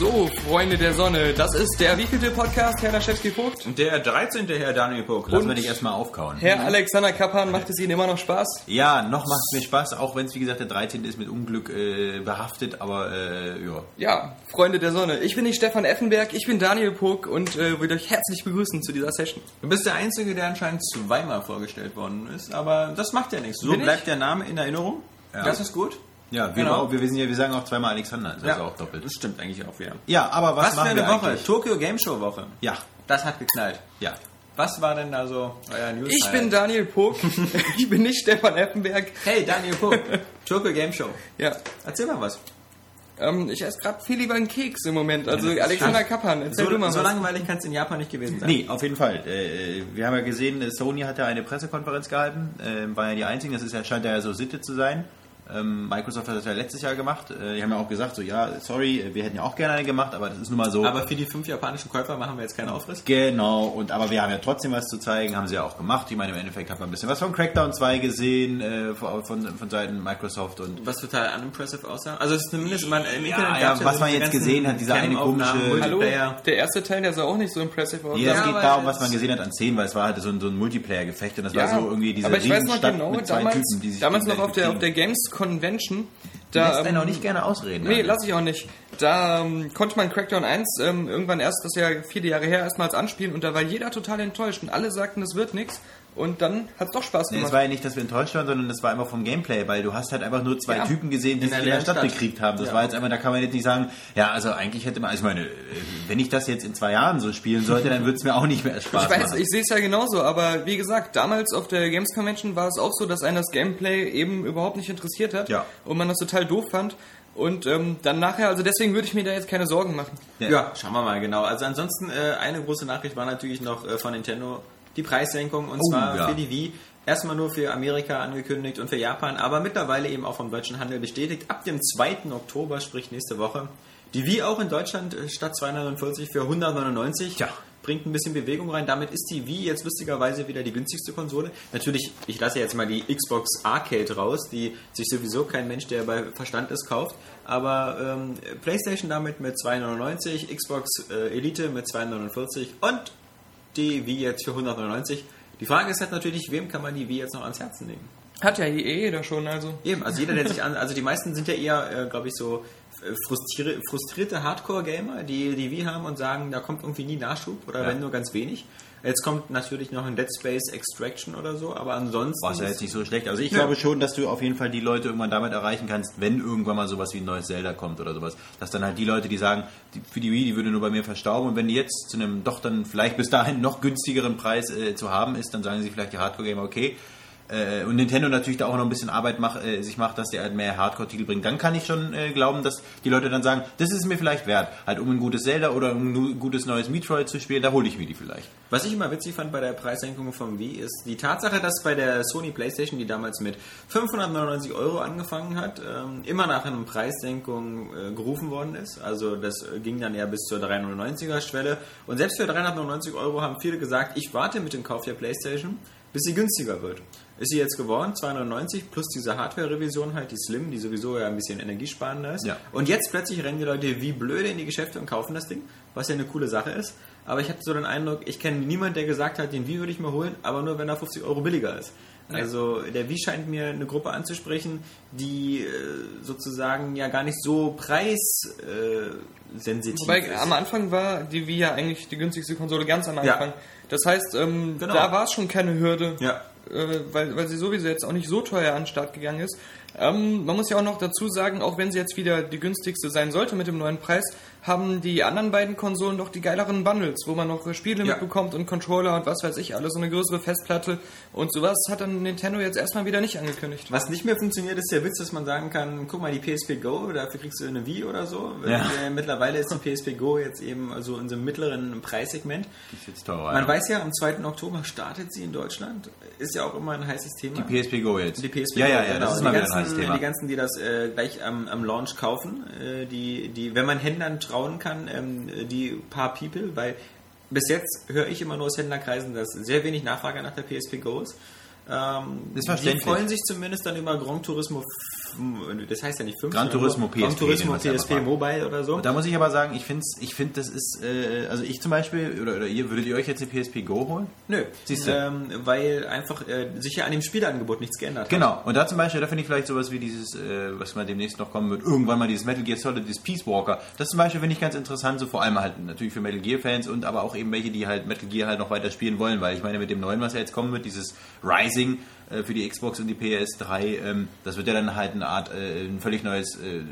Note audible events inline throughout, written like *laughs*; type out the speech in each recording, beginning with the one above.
So, Freunde der Sonne, das ist der wievielte Podcast, Herr Laschewski Vogt? Der 13. Herr Daniel Puck. Lassen wir dich erstmal aufkauen. Herr Alexander Kappan, macht es Ihnen immer noch Spaß? Ja, noch macht es mir Spaß, auch wenn es wie gesagt der 13. ist mit Unglück äh, behaftet, aber äh, ja. Ja, Freunde der Sonne, ich bin nicht Stefan Effenberg, ich bin Daniel Puck und äh, will euch herzlich begrüßen zu dieser Session. Du bist der Einzige, der anscheinend zweimal vorgestellt worden ist, aber das macht ja nichts. So Bin ich? bleibt der Name in Erinnerung. Ja. Das ist gut. Ja, wir, Genau. auch, wir, wissen ja, wir sagen auch zweimal Alexander, das ist auch doppelt. Das stimmt eigentlich auch wieder. Ja, aber was, Was, für machen eine wir Woche? eigentlich? Tokyo Game Show Woche. Ja, Das hat geknallt. ja. Was war denn da so euer News? Ich bin Daniel Puck, *laughs* ich bin nicht Stefan Effenberg. Hey, Daniel Puck. Tokyo Game Show. Ja, Erzähl mal was. ähm, ich esse gerade viel lieber einen Keks im Moment, also Ja, Alexander. Kappan, erzähl So, du mal so was. langweilig kann es in Japan nicht gewesen sein. Nee, auf jeden Fall. Äh, wir haben ja gesehen, äh, Sony hat ja eine Pressekonferenz gehalten, äh, war ja die einzigen, das ist ja, scheint ja so Sitte zu sein. Ähm, Microsoft hat das ja letztes Jahr gemacht. Äh, die haben ja auch gesagt, so ja, sorry, wir hätten ja auch gerne eine gemacht, aber das ist nun mal so. Aber für die fünf japanischen Käufer machen wir jetzt keinen Aufriss. Genau, und aber wir haben ja trotzdem was zu zeigen, haben sie ja auch gemacht. Ich meine, im Endeffekt hat man ein bisschen was von Crackdown 2 gesehen, äh, von, von, von Seiten Microsoft und Was total unimpressive aussah. Also es ist zumindest man im Ja, Internet ja, gab's was so man jetzt gesehen hat, diese eine komische- Hallo, der erste Teil, der sah auch nicht so impressive aus. Nee, Ja, es geht aber darum, was man gesehen hat an Szenen, weil es war halt so ein, so ein Multiplayer-Gefecht und das Ja, war so irgendwie diese aber ich weiß noch genau, mit zwei damals, Typen, die sich damals noch auf der, auf gegenseitig der Games Convention, da, Lässt einen ähm, auch nicht gerne ausreden. Nee, Alter. lass ich auch nicht. Da ähm, konnte man Crackdown 1 ähm, irgendwann erst, das ist ja viele Jahre her, erstmals anspielen und da war jeder total enttäuscht und alle sagten, das wird nichts und dann hat es doch Spaß Nee, gemacht. es war ja nicht, dass wir enttäuscht waren, sondern es war einfach vom Gameplay, weil du hast halt einfach nur zwei Ja. Typen gesehen, die In sich in der Stadt Stadt. bekriegt haben. Das Ja. war jetzt einfach, da kann man jetzt nicht sagen, ja, also eigentlich hätte man, also ich meine, wenn ich das jetzt in zwei Jahren so spielen sollte, dann würde es mir auch nicht mehr Spaß ich weiß, machen. ich sehe es ja genauso, aber wie gesagt, damals auf der Games Convention war es auch so, dass einen das Gameplay eben überhaupt nicht interessiert hat Ja. und man das total doof fand. Und ähm, dann nachher, also deswegen würde ich mir da jetzt keine Sorgen machen. Ja. schauen wir mal genau. Also ansonsten äh, eine große Nachricht war natürlich noch äh, von Nintendo die Preissenkung und Oh, zwar ja. für die Wii. Erstmal nur für Amerika angekündigt und für Japan, aber mittlerweile eben auch vom deutschen Handel bestätigt. Ab dem 2. Oktober, sprich nächste Woche, die Wii auch in Deutschland äh, statt 249 für 199. Tja. Bringt ein bisschen Bewegung rein. Damit ist die Wii jetzt lustigerweise wieder die günstigste Konsole. Natürlich, ich lasse jetzt mal die Xbox Arcade raus, die sich sowieso kein Mensch, der bei Verstand ist, kauft. Aber ähm, PlayStation damit mit 299, Xbox äh, Elite mit 249 und die Wii jetzt für 199. Die Frage ist halt natürlich, wem kann man die Wii jetzt noch ans Herzen legen? Hat ja eh jeder schon, also. Eben, also jeder, der *laughs* sich an, also die meisten sind ja eher, äh, glaube ich, so äh, frustrierte, frustrierte Hardcore-Gamer, die die Wii haben und sagen, da kommt irgendwie nie Nachschub oder Ja. wenn nur ganz wenig. Jetzt kommt natürlich noch ein Dead Space Extraction oder so, aber ansonsten. War es ja jetzt nicht so schlecht. Also ich Ja. glaube schon, dass du auf jeden Fall die Leute irgendwann damit erreichen kannst, wenn irgendwann mal sowas wie ein neues Zelda kommt oder sowas. Dass dann halt die Leute, die sagen, die, für die Wii, die würde nur bei mir verstauben und wenn die jetzt zu einem doch dann vielleicht bis dahin noch günstigeren Preis äh, zu haben ist, dann sagen sie vielleicht die Hardcore-Gamer, okay. Äh, und Nintendo natürlich da auch noch ein bisschen Arbeit mach, äh, sich macht, dass der halt mehr Hardcore-Titel bringt. Dann kann ich schon äh, glauben, dass die Leute dann sagen, das ist mir vielleicht wert. Halt um ein gutes Zelda oder um ein gutes neues Metroid zu spielen, da hole ich mir die vielleicht. Was ich immer witzig fand bei der Preissenkung vom Wii ist die Tatsache, dass bei der Sony PlayStation, die damals mit 599 Euro angefangen hat, ähm, immer nach einer Preissenkung äh, gerufen worden ist. Also das äh, ging dann eher bis zur 399er Schwelle. Und selbst für 399 Euro haben viele gesagt, ich warte mit dem Kauf der PlayStation, bis sie günstiger wird. Ist sie jetzt geworden, 299 plus diese Hardware-Revision halt, die Slim, die sowieso ja ein bisschen energiesparender ist. Ja. Und jetzt plötzlich rennen die Leute wie blöde in die Geschäfte und kaufen das Ding, was ja eine coole Sache ist. Aber ich habe so den Eindruck, ich kenne niemanden, der gesagt hat, den Wii würde ich mir holen, aber nur wenn er 50 Euro billiger ist. Also der Wii scheint mir eine Gruppe anzusprechen, die äh, sozusagen ja gar nicht so preissensitiv Wobei ist. am Anfang war die Wii ja eigentlich die günstigste Konsole, ganz am Ja. Anfang. Das heißt, ähm, Genau. da war es schon keine Hürde, Ja. Äh, weil, weil sie sowieso jetzt auch nicht so teuer an den Start gegangen ist. Ähm, man muss ja auch noch dazu sagen, auch wenn sie jetzt wieder die günstigste sein sollte mit dem neuen Preis, haben die anderen beiden Konsolen doch die geileren Bundles, wo man noch Spiele Ja. mitbekommt und Controller und was weiß ich, alles so eine größere Festplatte und sowas hat dann Nintendo jetzt erstmal wieder nicht angekündigt. Was nicht mehr funktioniert, ist der Witz, dass man sagen kann, guck mal, die PSP Go, dafür kriegst du eine Wii oder so. Ja. Äh, Mittlerweile ist die PSP Go jetzt eben so in so einem mittleren Preissegment. Die ist jetzt teurer. Man ja. weiß ja, am 2. Oktober startet sie in Deutschland. Ist ja auch immer ein heißes Thema. Die PSP Go jetzt. Die PSP ja, ja, Go, ja, genau. das ist die mal wieder ganzen, ein heißes Thema. Die ganzen, die das äh, gleich am, am Launch kaufen, äh, die, die, wenn man Händlern trauen kann, ähm, die paar People, weil bis jetzt höre ich immer nur aus Händlerkreisen, dass sehr wenig Nachfrage nach der PSP Go ist. Ähm, die freuen sich zumindest dann über Gran Turismo das heißt ja nicht 5. Gran Turismo PSP, Gran Turismo PSP. Mobile oder so. Und da muss ich aber sagen, ich finde, ich find, das ist, äh, also ich zum Beispiel, oder, oder ihr, würdet ihr euch jetzt die PSP Go holen? Nö, Siehst du. ähm, weil einfach äh, sich ja an dem Spieleangebot nichts geändert hat. Genau, und da zum Beispiel, da finde ich vielleicht sowas wie dieses, äh, was mal demnächst noch kommen wird, irgendwann mal dieses Metal Gear Solid, dieses Peace Walker. Das zum Beispiel finde ich ganz interessant, so vor allem halt natürlich für Metal Gear Fans und aber auch eben welche, die halt Metal Gear halt noch weiter spielen wollen, weil ich meine, mit dem neuen, was ja jetzt kommen wird, dieses Rising äh, für die Xbox und die PS3, ähm, das wird ja dann halt eine Art, äh, ein völlig neues, äh,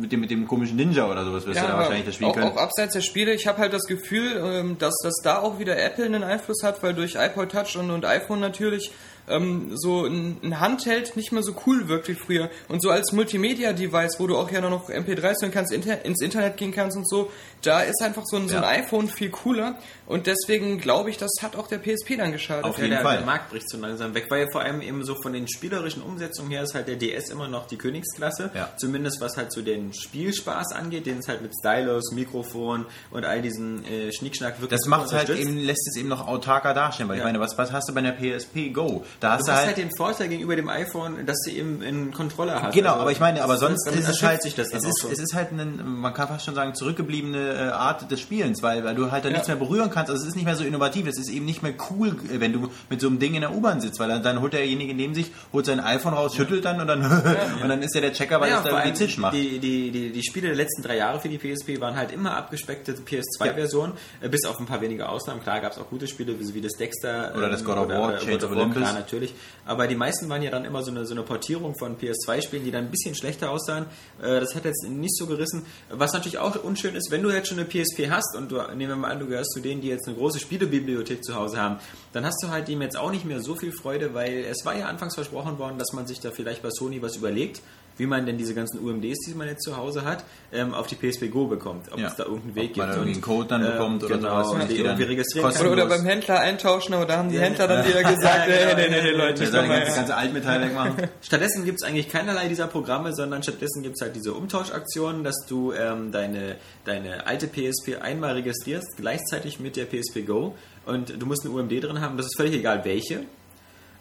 mit dem, mit dem komischen Ninja oder sowas wirst du da wahrscheinlich das spielen auch, können. auch abseits der Spiele, ich habe halt das Gefühl, ähm, dass das da auch wieder Apple einen Einfluss hat, weil durch iPod Touch und, und iPhone natürlich ähm, so ein, ein Handheld nicht mehr so cool wirkt wie früher. Und so als Multimedia-Device, wo du auch ja noch MP3s hören kannst, inter ins Internet gehen kannst und so, da ist einfach so ein, so ein Ja. iPhone viel cooler. Und deswegen glaube ich, das hat auch der PSP dann geschadet. Auf Ja, jeden der, Fall. der Markt bricht so langsam weg, weil vor allem eben so von den spielerischen Umsetzungen her ist halt der DS immer noch die Königsklasse. Ja. Zumindest was halt so den Spielspaß angeht, den es halt mit Stylus, Mikrofon und all diesen äh, Schnickschnack wirklich Das macht halt eben, lässt es eben noch autarker darstellen, weil ich Ja. meine, was, was hast du bei einer PSP Go? Da hast Du hast halt, halt den Vorteil gegenüber dem iPhone, dass du eben einen Controller hast. Genau, Also, aber ich meine, aber sonst ist es halt, sich das dann es ist, es ist halt ein, man kann fast schon sagen, zurückgebliebene äh, Art des Spielens, weil, weil du halt da Ja. nichts mehr berühren kannst. Also es ist nicht mehr so innovativ, es ist eben nicht mehr cool, äh, wenn du mit so einem Ding in der U-Bahn sitzt, weil dann, dann holt derjenige neben sich, holt sein iPhone raus, schüttelt dann und dann, *laughs* und dann ist ja der Checker, weil Ja, es da vor irgendwie allem Tisch macht. Die, die, die, die Spiele der letzten drei Jahre für die PSP waren halt immer abgespeckte PS2-Versionen, äh, bis auf ein paar wenige Ausnahmen. Klar gab es auch gute Spiele, wie, das Dexter. Oder das ähm, God of War, Chains of Olympus. Klar, natürlich. Aber die meisten waren ja dann immer so eine, so eine Portierung von PS2-Spielen, die dann ein bisschen schlechter aussahen. Äh, das hat jetzt nicht so gerissen. Was natürlich auch unschön ist, wenn du jetzt schon eine PSP hast und du, nehmen wir mal an, du gehörst zu denen, die jetzt eine große Spielebibliothek zu Hause haben, dann hast du halt dem jetzt auch nicht mehr so viel Freude, weil es war ja anfangs versprochen worden, dass man sich da vielleicht bei Sony was überlegt, wie man denn diese ganzen UMDs, die man jetzt zu Hause hat, ähm, auf die PSP Go bekommt. Ob Ja. es da irgendeinen Ob Weg man gibt. irgendwie einen Code dann bekommt oder genau, sowas, und was die die dann irgendwie registrieren kann. Oder, oder beim Händler eintauschen, aber da haben die Ja. Händler dann wieder *laughs* gesagt, Ja, nee, genau. nee, nee, nee, Leute, ich mal, ganze, ganze Altmetall wegmachen. *laughs* Stattdessen gibt es eigentlich keinerlei dieser Programme, sondern stattdessen gibt es halt diese Umtauschaktionen, dass du ähm, deine, deine alte PSP einmal registrierst, gleichzeitig mit der PSP Go und du musst eine UMD drin haben, das ist völlig egal welche.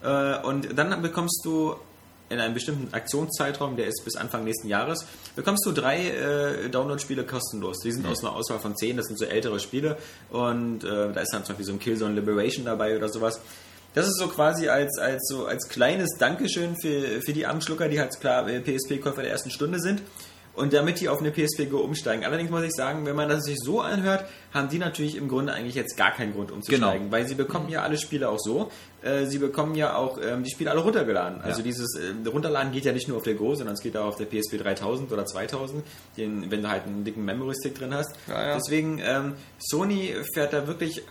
Äh, und dann bekommst du in einem bestimmten Aktionszeitraum, der ist bis Anfang nächsten Jahres, bekommst du drei äh, Download-Spiele kostenlos. Die sind aus einer Auswahl von zehn, das sind so ältere Spiele und äh, da ist dann zum Beispiel so ein Killzone Liberation dabei oder sowas. Das ist so quasi als, als, so als kleines Dankeschön für, für die armen Schlucker, die halt klar äh, PSP-Käufer der ersten Stunde sind. Und damit die auf eine PSP Go umsteigen. Allerdings muss ich sagen, wenn man das sich so anhört, haben die natürlich im Grunde eigentlich jetzt gar keinen Grund umzusteigen, Genau. weil sie bekommen ja alle Spiele auch so. Äh, sie bekommen ja auch ähm, die Spiele alle runtergeladen. Also Ja. dieses äh, Runterladen geht ja nicht nur auf der Go, sondern es geht auch auf der PSP 3000 oder 2000, den, wenn du halt einen dicken Memory Stick drin hast. Ja, ja. Deswegen ähm, Sony fährt da wirklich,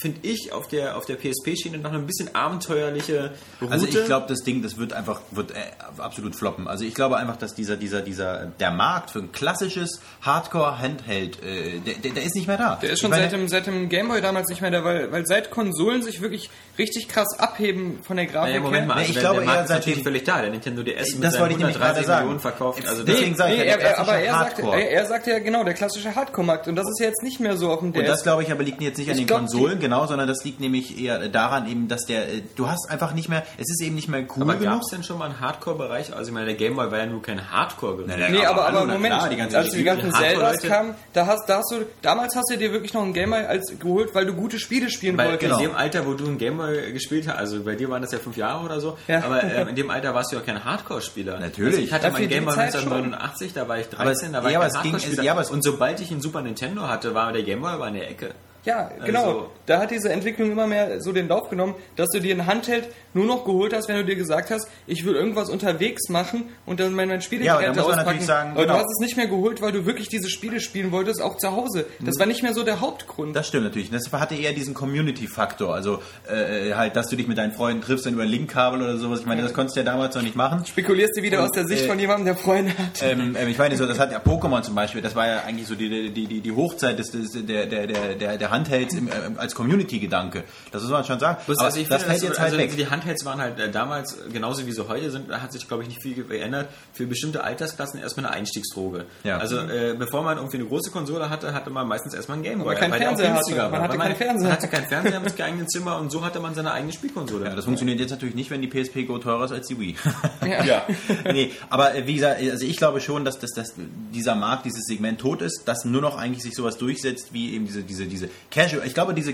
finde ich, auf der auf der PSP-Schiene noch eine bisschen abenteuerliche Route. Also ich glaube, das Ding, das wird einfach wird äh, absolut floppen. Also ich glaube einfach, dass dieser dieser dieser der Markt für ein klassisches Hardcore Handheld, äh, der, der, der ist nicht mehr da. Der ist schon meine, seit dem, seit dem Gameboy damals nicht mehr da, weil, weil seit Konsolen sich wirklich richtig krass abheben von der Grafik Naja, Moment mal, Nee, also ich der, glaube der Markt ist natürlich völlig da. Der Nintendo DS mit Das seinen wollte ich nämlich 130 gerade sagen. Millionen verkauft. Also Deswegen deswegen sage ich Nee, er, er, aber er sagte, Hardcore. er, er sagte ja genau, der klassische Hardcore-Markt. Und das ist ja jetzt nicht mehr so auf dem Und DS. das glaube ich aber liegt jetzt nicht an Ich den glaub, Konsolen, genau, sondern das liegt nämlich eher daran eben, dass der, äh, du hast einfach nicht mehr, es ist eben nicht mehr cool aber gab es denn schon mal einen Hardcore-Bereich? Also ich meine, der Gameboy war ja nur kein Hardcore-Gerät. Nee, aber, aber, Moment, klar, die ganzen als die ganzen Zeldas kamen, da hast, da hast du, damals hast du dir wirklich noch einen Gamer als geholt, weil du gute Spiele spielen wolltest. in dem Alter, wo du einen Gameboy gespielt hast, also bei dir waren das ja fünf Jahre oder so, Ja. aber ähm, in dem Alter warst du ja kein Hardcore-Spieler. Natürlich. Also ich hatte Ja, für meinen die Gameboy Zeit 1989, da war ich Aber es- 13, da war ja, ich aber kein Hardcore-Spieler. ja, aber Und sobald ich einen Super Nintendo hatte, war der Gameboy aber in der Ecke. Ja, genau. Also- da hat diese Entwicklung immer mehr so den Lauf genommen, dass du dir ein Handheld nur noch geholt hast, wenn du dir gesagt hast, ich will irgendwas unterwegs machen und dann mein, mein Ja, muss man auspacken. natürlich sagen, Aber genau. du hast es nicht mehr geholt, weil du wirklich diese Spiele spielen wolltest, auch zu Hause. Das war nicht mehr so der Hauptgrund. Das stimmt natürlich. Das hatte eher diesen Community-Faktor. Also äh, halt, dass du dich mit deinen Freunden triffst, dann über Linkkabel oder sowas. Ich meine, das konntest du ja damals noch nicht machen. Spekulierst du wieder Und, aus der Sicht äh, von jemandem, der Freunde hat. Ähm, ähm, ich meine, so, das hat ja Pokémon zum Beispiel, das war ja eigentlich so die, die, die, die Hochzeit des, des, der, der, der, der, der Handhelds im, äh, als Community-Gedanke. Das muss man schon sagen. Bloß, Aber also ich das finde, fällt das jetzt so- halt also weg. Die Handhelds waren halt äh, damals genauso wie sie heute sind, da hat sich glaube ich nicht viel geändert. Für bestimmte Altersklassen erstmal eine Einstiegsdroge. Ja. Also äh, bevor man irgendwie eine große Konsole hatte, hatte man meistens erstmal einen Gameboy. Weil der auch Fernseher hatte. günstiger war. Man hatte keinen Fernseher. Man hatte keinen Fernseher mit geeignetem Zimmer und so hatte man seine eigene Spielkonsole. Ja, das funktioniert jetzt natürlich nicht, wenn die PSP Go teurer ist als die Wii. *laughs* Ja. Ja. *laughs* nee, aber äh, wie gesagt, also ich glaube schon, dass, dass, dass dieser Markt, dieses Segment tot ist, dass nur noch eigentlich sich sowas durchsetzt wie eben diese, diese, diese Casual. Ich glaube, diese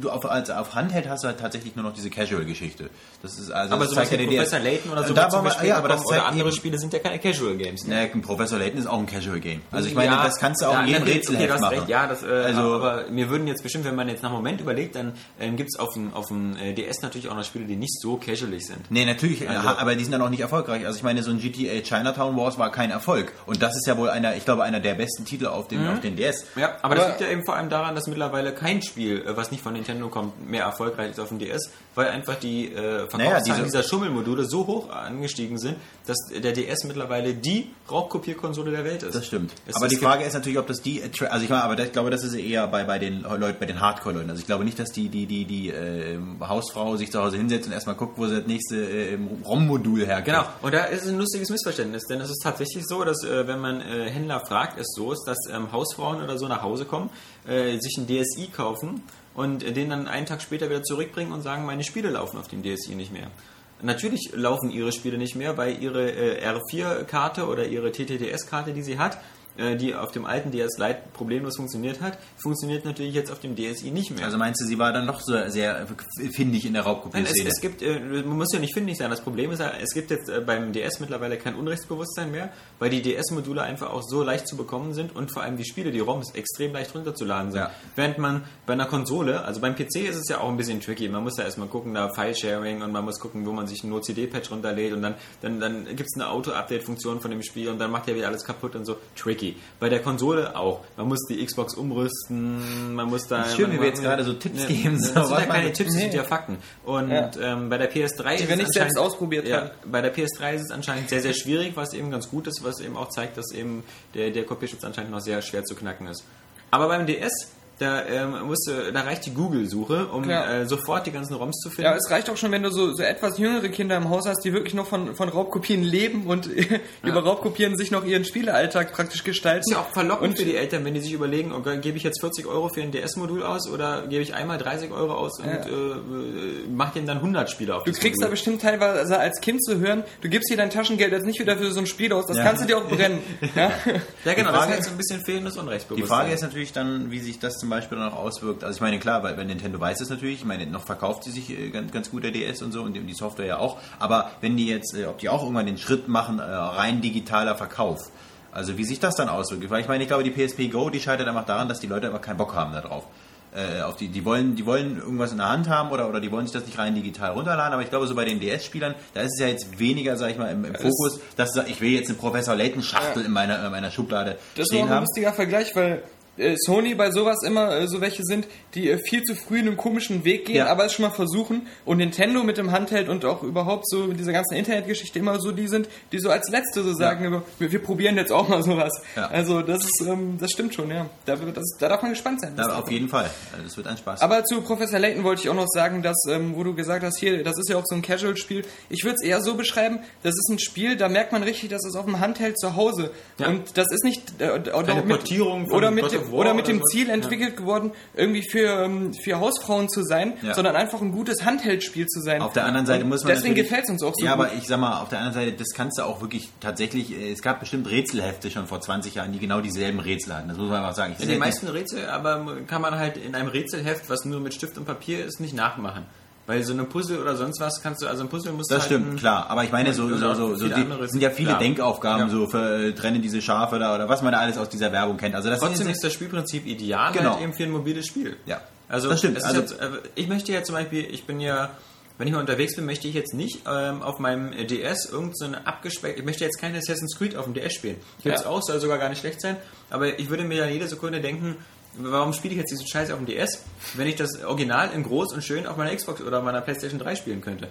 du auf, als, auf Handheld hast du halt tatsächlich nur noch diese Casual-Geschichte. Das ist also aber das sowas zeigt ja der Professor. Layton oder so da war Beispiel ja, aber das oder andere eben, Spiele sind ja keine Casual Games. Ne? Ne, Professor Layton ist auch ein Casual Game. Also ich meine, Ja, das kannst du auch ja, in jedem Rätselheft okay, machen. Recht, ja, das, äh, Also- aber mir würden jetzt bestimmt, wenn man jetzt nach einem Moment überlegt, dann ähm, gibt es auf dem, auf dem äh, DS natürlich auch noch Spiele, die nicht so casualig sind. Nee, natürlich, Also- ha- aber die sind dann auch nicht erfolgreich. Also ich meine, so ein GTA Chinatown Wars war kein Erfolg. Und das ist ja wohl einer, ich glaube, einer der besten Titel auf den, auf den DS. Ja, aber, das Aber- liegt ja eben vor allem daran, dass mittlerweile kein Spiel, äh, was nicht von Nintendo kommt, mehr erfolgreich ist auf dem DS, weil einfach die äh, Verkaufszahlen Naja, diese- dieser Schummelmodule so hoch angestiegen sind, dass der DS mittlerweile die Raubkopierkonsole der Welt ist. Das stimmt. Es- aber die Frage ist natürlich, ob das die, also ich meine, aber das, ich glaube, das ist eher bei, bei den Leuten, bei den Hardcore-Leuten. Also ich glaube nicht, dass die, die, die, die äh, Hausfrau sich zu Hause hinsetzt und erstmal guckt, wo sie das nächste äh, ROM-Modul herkriegt. Genau, und da ist ein lustiges Missverständnis, denn es ist tatsächlich so, dass äh, wenn man äh, Händler fragt, es so ist, dass ähm, Hausfrauen oder so nach Hause kommen, äh, sich ein DSI kaufen und den dann einen Tag später wieder zurückbringen und sagen, meine Spiele laufen auf dem DSI nicht mehr. Natürlich laufen ihre Spiele nicht mehr, weil ihre äh, R4-Karte oder ihre TTDS-Karte, die sie hat, die auf dem alten DS Lite problemlos funktioniert hat, funktioniert natürlich jetzt auf dem DSI nicht mehr. Also meinst du, sie war dann noch so sehr findig in der Nein, es, es gibt, äh, man muss ja nicht findig sein. Das Problem ist es gibt jetzt äh, beim DS mittlerweile kein Unrechtsbewusstsein mehr, weil die DS-Module einfach auch so leicht zu bekommen sind und vor allem die Spiele, die ROMs, extrem leicht runterzuladen sind. Ja. Während man bei einer Konsole, also beim PC ist es ja auch ein bisschen tricky. Man muss ja erstmal gucken, da File-Sharing und man muss gucken, wo man sich ein No-CD-Patch runterlädt und dann, dann, dann gibt es eine Auto-Update-Funktion von dem Spiel und dann macht er wieder alles kaputt und so. Tricky. Bei der Konsole auch. Man muss die Xbox umrüsten, man muss da... Schön, wie wir jetzt gerade so Tipps Ja, geben, so, Das sind was ja keine Tipps, das sind Nee. ja Fakten. Und Ja. ähm, bei der PS3 Die wir nicht selbst ausprobiert ja, haben. Bei der PS3 ist es anscheinend sehr, sehr schwierig, was eben ganz gut ist, was eben auch zeigt, dass eben der, der Kopierschutz anscheinend noch sehr schwer zu knacken ist. Aber beim DS, da, ähm, musste, da reicht die Google-Suche, um äh, sofort die ganzen ROMs zu finden. Ja, es reicht auch schon, wenn du so, so etwas jüngere Kinder im Haus hast, die wirklich noch von, von Raubkopien leben und *laughs* über Raubkopien sich noch ihren Spielealltag praktisch gestalten. ist ja auch verlockend Und- für die Eltern, wenn die sich überlegen, okay, gebe ich jetzt 40 Euro für ein DS-Modul aus oder gebe ich einmal 30 Euro aus und Ja. äh, äh, mach denen dann 100 Spiele auf Du kriegst da Modul. bestimmt teilweise als Kind zu hören, du gibst dir dein Taschengeld jetzt nicht wieder für so ein Spiel aus, das Ja. kannst du dir auch brennen. *laughs* Ja? Ja, genau, Die das ist halt so ein bisschen fehlendes Die Unrechtsbewusstsein. Frage ist natürlich dann, wie sich das zum Beispiel dann auch auswirkt. Also ich meine, klar, weil, weil Nintendo weiß es natürlich, ich meine, noch verkauft sie sich äh, ganz, ganz gut der DS und so und die, Software ja auch. Aber wenn die jetzt, äh, ob die auch irgendwann den Schritt machen, äh, rein digitaler Verkauf, also wie sich das dann auswirkt. Weil ich meine, ich glaube, die PSP Go, die scheitert einfach daran, dass die Leute einfach keinen Bock haben darauf. Äh, auf die, die wollen, die wollen irgendwas in der Hand haben oder, oder die wollen sich das nicht rein digital runterladen, aber ich glaube, so bei den DS-Spielern, da ist es ja jetzt weniger, sag ich mal, im, im Fokus, dass ich will jetzt eine Professor Layton-Schachtel in meiner, in meiner Schublade Das ist stehen auch ein haben. lustiger Vergleich, weil Sony bei sowas immer äh, so welche sind, die äh, viel zu früh einen komischen Weg gehen, Ja. aber es schon mal versuchen. Und Nintendo mit dem Handheld und auch überhaupt so mit dieser ganzen Internetgeschichte immer so die sind, die so als Letzte so sagen, wir, wir probieren jetzt auch mal sowas. Ja. Also das ist, ähm, das stimmt schon, ja. Da, das, da darf man gespannt sein. Da, auf jeden Fall. Also Das wird ein Spaß. Aber zu Professor Layton wollte ich auch noch sagen, dass, ähm, wo du gesagt hast, hier, das ist ja auch so ein Casual-Spiel. Ich würde es eher so beschreiben, das ist ein Spiel, da merkt man richtig, dass es auf dem Handheld zu Hause. Ja. Und das ist nicht äh, oder mit, Portierung von oder mit, War oder mit dem oder so. Ziel entwickelt geworden, irgendwie für, ähm, für Hausfrauen zu sein, Ja. sondern einfach ein gutes Handheld-Spiel zu sein. Auf der anderen Seite Und muss man Deswegen gefällt es uns auch so Ja, gut. aber ich sag mal, auf der anderen Seite, das kannst du auch wirklich tatsächlich, äh, es gab bestimmt Rätselhefte schon vor 20 Jahren, die genau dieselben Rätsel hatten. Das muss man einfach sagen. Ich Ja, die meisten Rätsel, aber kann man halt in einem Rätselheft, was nur mit Stift und Papier ist, nicht nachmachen. Weil so eine Puzzle oder sonst was kannst du, also ein Puzzle musst das du halt stimmt, klar. Aber ich meine, so, so, so, so die, sind ja viele klar. Denkaufgaben, Ja. so für äh, trenne diese Schafe da oder was man da alles aus dieser Werbung kennt. Also das Trotzdem sind ist das Spielprinzip ideal Genau. halt eben für ein mobiles Spiel. Ja. Also, Das stimmt. es ist Also- jetzt, äh, ich möchte ja zum Beispiel, ich bin ja, wenn ich mal unterwegs bin, möchte ich jetzt nicht ähm, auf meinem DS irgendeine so abgespeckte, ich möchte jetzt kein Assassin's Creed auf dem DS spielen. Gibt's Ja. auch, soll sogar gar nicht schlecht sein, aber ich würde mir dann jede Sekunde denken, warum spiele ich jetzt diesen Scheiß auf dem DS, wenn ich das Original in groß und schön auf meiner Xbox oder meiner PlayStation 3 spielen könnte.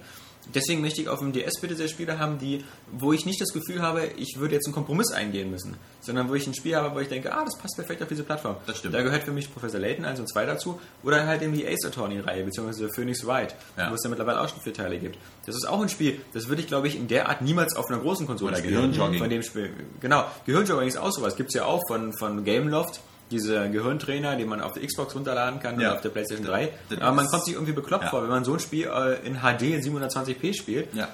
Deswegen möchte ich auf dem DS bitte sehr Spiele haben, die, wo ich nicht das Gefühl habe, ich würde jetzt einen Kompromiss eingehen müssen, sondern wo ich ein Spiel habe, wo ich denke, ah, das passt perfekt auf diese Plattform. Das stimmt. Da gehört für mich Professor Layton 1 und 2 dazu oder halt eben die Ace Attorney-Reihe, beziehungsweise Phoenix Wright, Ja. wo es ja mittlerweile auch schon vier Teile gibt. Das ist auch ein Spiel, das würde ich, glaube ich, in der Art niemals auf einer großen Konsole Oder spielen. Gehirnjogging. Von dem Spiel. Genau, Gehirnjogging ist auch sowas. Gibt es ja auch von, von Gameloft. Diese Gehirntrainer, die man auf der Xbox runterladen kann Ja. oder auf der PlayStation 3. Das Aber man kommt sich irgendwie bekloppt Ja. vor, wenn man so ein Spiel äh, in HD in 720p spielt. Ja.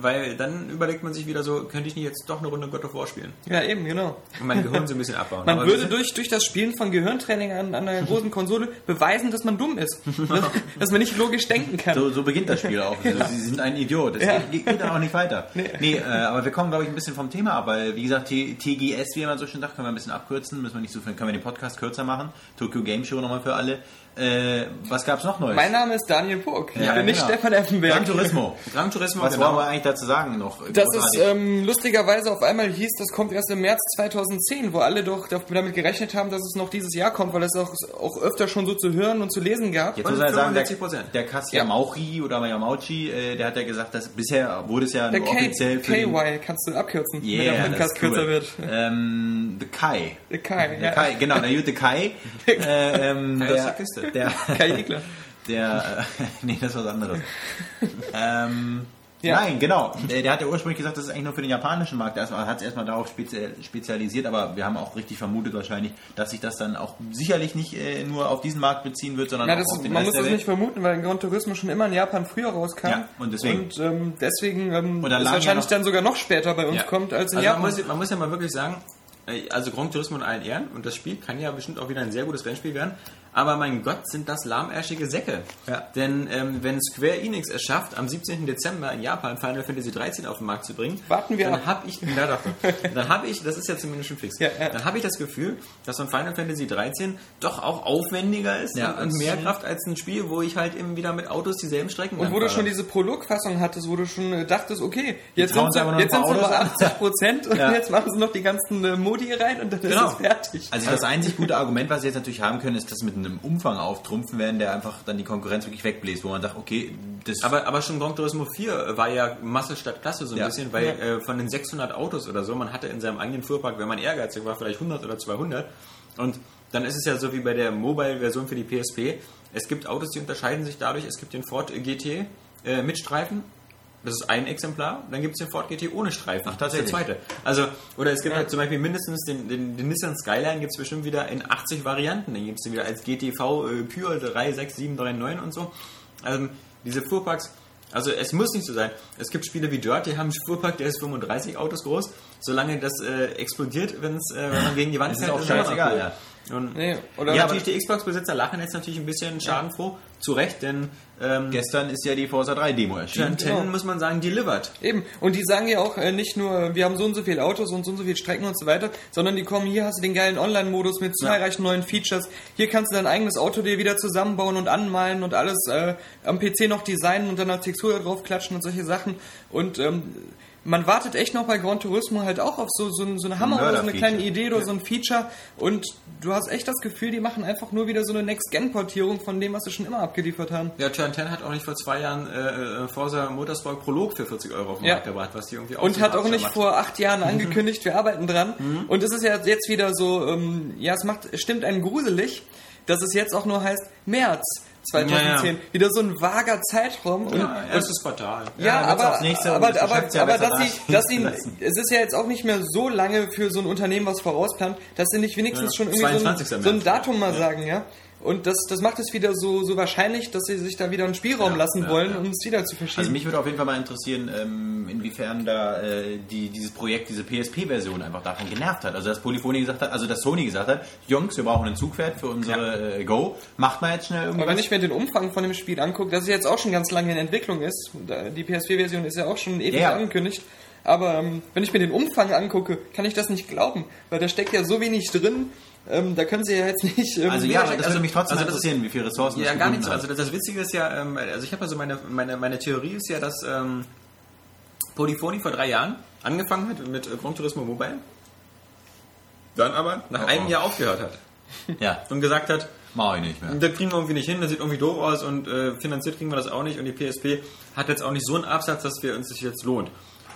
Weil dann überlegt man sich wieder so, könnte ich nicht jetzt doch eine Runde God of War spielen? Ja, eben, genau. Und mein Gehirn so ein bisschen abbauen. Man Aber würde durch, durch das Spielen von Gehirntraining an, an einer großen Konsole beweisen, dass man dumm ist. *laughs* dass, dass man nicht logisch denken kann. So, so beginnt das Spiel auch. Also, Sie sind ein Idiot. Das geht, geht dann auch nicht weiter. Nee, äh, aber wir kommen, glaube ich, ein bisschen vom Thema ab, weil, wie gesagt, T TGS, wie man so schön sagt, können wir ein bisschen abkürzen, müssen wir nicht so viel, können wir den Podcast kürzer machen. Tokyo Game Show nochmal für alle. Äh, was gab's noch Neues? Mein Name ist Daniel Burg. Ich Ja, bin nicht genau. Stefan Effenberg. Gran Turismo. Gran Turismo, Was genau. wollen wir eigentlich dazu sagen noch? Das ist Großartig. ähm, lustigerweise auf einmal hieß, das kommt erst im März 2010, wo alle doch damit gerechnet haben, dass es noch dieses Jahr kommt, weil es auch, auch öfter schon so zu hören und zu lesen gab. Jetzt Und muss man sagen, der, 65%. der Kass Ja. Yamauchi oder Yamauchi, äh, der hat ja gesagt, dass bisher wurde es ja Der nur K offiziell für den, KY kannst du abkürzen, Yeah, wenn der Podcast ist cool. kürzer wird. Ähm, the Kai. Der Kai, Der ja. Kai, genau, der gute Kai. *laughs* äh, ähm, der, der Kiste. Der, Kai Egler. der, äh, *laughs* nee, das ist was anderes. *laughs* ähm, Ja. Nein, genau. Der, der hat ja ursprünglich gesagt, das ist eigentlich nur für den japanischen Markt. Erstmal hat es erstmal darauf speziell, spezialisiert, aber wir haben auch richtig vermutet wahrscheinlich, dass sich das dann auch sicherlich nicht äh, nur auf diesen Markt beziehen wird, sondern Na, auch auf den man Rest muss der das Welt. nicht vermuten, weil Gran Turismo schon immer in Japan früher rauskam. Ja, und deswegen. Und ähm, deswegen ähm, Und wahrscheinlich ja noch- dann sogar noch später bei uns Ja. kommt als in also Japan. Man muss, man muss ja mal wirklich sagen, äh, also Gran Turismo in allen Ehren und das Spiel kann ja bestimmt auch wieder ein sehr gutes Rennspiel werden, aber mein Gott, sind das lahmärschige Säcke. Ja. Denn ähm, wenn Square Enix es schafft, am 17. Dezember in Japan Final Fantasy 13 auf den Markt zu bringen, Warten wir dann ab. habe ich, na doch, *laughs* dann habe ich, das ist ja zumindest schon fix, Ja, ja. dann habe ich das Gefühl, dass so ein Final Fantasy 13 doch auch aufwendiger ist und, und mehr Kraft als ein Spiel, wo ich halt eben wieder mit Autos dieselben Strecken Und wo du schon diese Prolog-Fassung hattest, wo du schon äh, dachtest, okay, jetzt sind sie jetzt sind sie bei Autos 80 Prozent und *laughs* jetzt machen sie noch die ganzen äh, Modi rein und dann Genau. ist es fertig. Also das einzig gute Argument, was sie jetzt natürlich haben können, ist, dass mit einem Umfang auftrumpfen werden, der einfach dann die Konkurrenz wirklich wegbläst, wo man sagt, okay, das Aber, aber schon Gran Turismo 4 war ja Masse statt Klasse so ein Ja. bisschen, weil äh, von den 600 Autos oder so, man hatte in seinem eigenen Fuhrpark, wenn man ehrgeizig war, vielleicht 100 oder 200. Und dann ist es ja so wie bei der Mobile-Version für die PSP. Es gibt Autos, die unterscheiden sich dadurch. Es gibt den Ford GT äh, mit Streifen. Das ist ein Exemplar. Dann gibt es den Ford GT ohne Streifen. Ach? Das ist der zweite. Also, oder es gibt halt zum Beispiel mindestens den, den, den Nissan Skyline gibt es bestimmt wieder in 80 Varianten. Dann gibt es den wieder als GTV äh, Pure 36739 und so. Also, diese Fuhrparks, also es muss nicht so sein. Es gibt Spiele wie Dirt, die haben einen Fuhrpark, der ist 35 Autos groß. Solange das äh, explodiert, wenn's, äh, wenn man gegen die Wand Das ist fährt, auch scheißegal, cool. ja. Und Nee, oder ja, natürlich, die Xbox-Besitzer lachen jetzt natürlich ein bisschen schadenfroh. Zu Recht, denn ähm, gestern ist ja die Forza 3 Demo erschienen. Turn 10 Genau. muss man sagen, delivered. Eben. Und die sagen ja auch äh, nicht nur, wir haben so und so viele Autos und so und so viele Strecken und so weiter, sondern die kommen, hier hast du den geilen Online-Modus mit zahlreichen neuen Features. Hier kannst du dein eigenes Auto dir wieder zusammenbauen und anmalen und alles äh, am PC noch designen und dann eine Textur drauf klatschen und solche Sachen. Und ähm, man wartet echt noch bei Gran Turismo halt auch auf so, so, so eine Hammer oder so eine kleine Idee oder so ein Feature. Und du hast echt das Gefühl, die machen einfach nur wieder so eine Next-Gen-Portierung von dem, was sie schon immer abgeliefert haben. Ja, Turn 10 hat auch nicht vor zwei Jahren äh, äh, Forza Motorsport Prolog für 40 Euro auf den Ja. Markt gebracht, was die irgendwie Und so hat auch nicht macht. vor acht Jahren *laughs* angekündigt, wir arbeiten dran. Und es ist ja jetzt wieder so, ähm, ja, es macht, stimmt einen gruselig, dass es jetzt auch nur heißt März 2010. Ja, ja. Wieder so ein vager Zeitraum. Und, Ja, erstes Quartal. ja, aber, nächste aber, aber, aber besser dass sie, dass sie, es ist ja jetzt auch nicht mehr so lange für so ein Unternehmen, was vorausplant, dass sie nicht wenigstens schon irgendwie so 22. ein, so ein. Datum mal sagen, ja. Und das, das macht es wieder so, so wahrscheinlich, dass sie sich da wieder einen Spielraum Ja, lassen ja, wollen, ja. um es wieder zu verschieben. Also mich würde auf jeden Fall mal interessieren, ähm, inwiefern da äh, die, dieses Projekt, diese PSP-Version einfach davon genervt hat. Also dass Polyphony gesagt hat, also dass Sony gesagt hat, Jungs, wir brauchen ein Zugpferd für unsere äh, Go, macht mal jetzt schnell Aber wenn irgendwas. ich mir den Umfang von dem Spiel angucke, das jetzt auch schon ganz lange in Entwicklung ist, die PSP-Version ist ja auch schon ewig angekündigt, aber ähm, wenn ich mir den Umfang angucke, kann ich das nicht glauben, weil da steckt ja so wenig drin, ähm, da können sie ja jetzt nicht... Ähm, Also ja, aber das also- würde mich trotzdem also interessieren, wie viele Ressourcen Ja, gar nicht gebunden so. hat. Also das, das Witzige ist ja, ähm, also ich habe also meine, meine, meine Theorie ist ja, dass ähm, Polyphony vor drei Jahren angefangen hat mit äh, Gran Turismo Mobile, dann aber nach Oh, einem oh. Jahr aufgehört hat Ja, *laughs* und gesagt hat, Mach ich nicht mehr. Das kriegen wir irgendwie nicht hin, das sieht irgendwie doof aus und äh, finanziert kriegen wir das auch nicht und die PSP hat jetzt auch nicht so einen Absatz, dass wir uns das jetzt lohnt.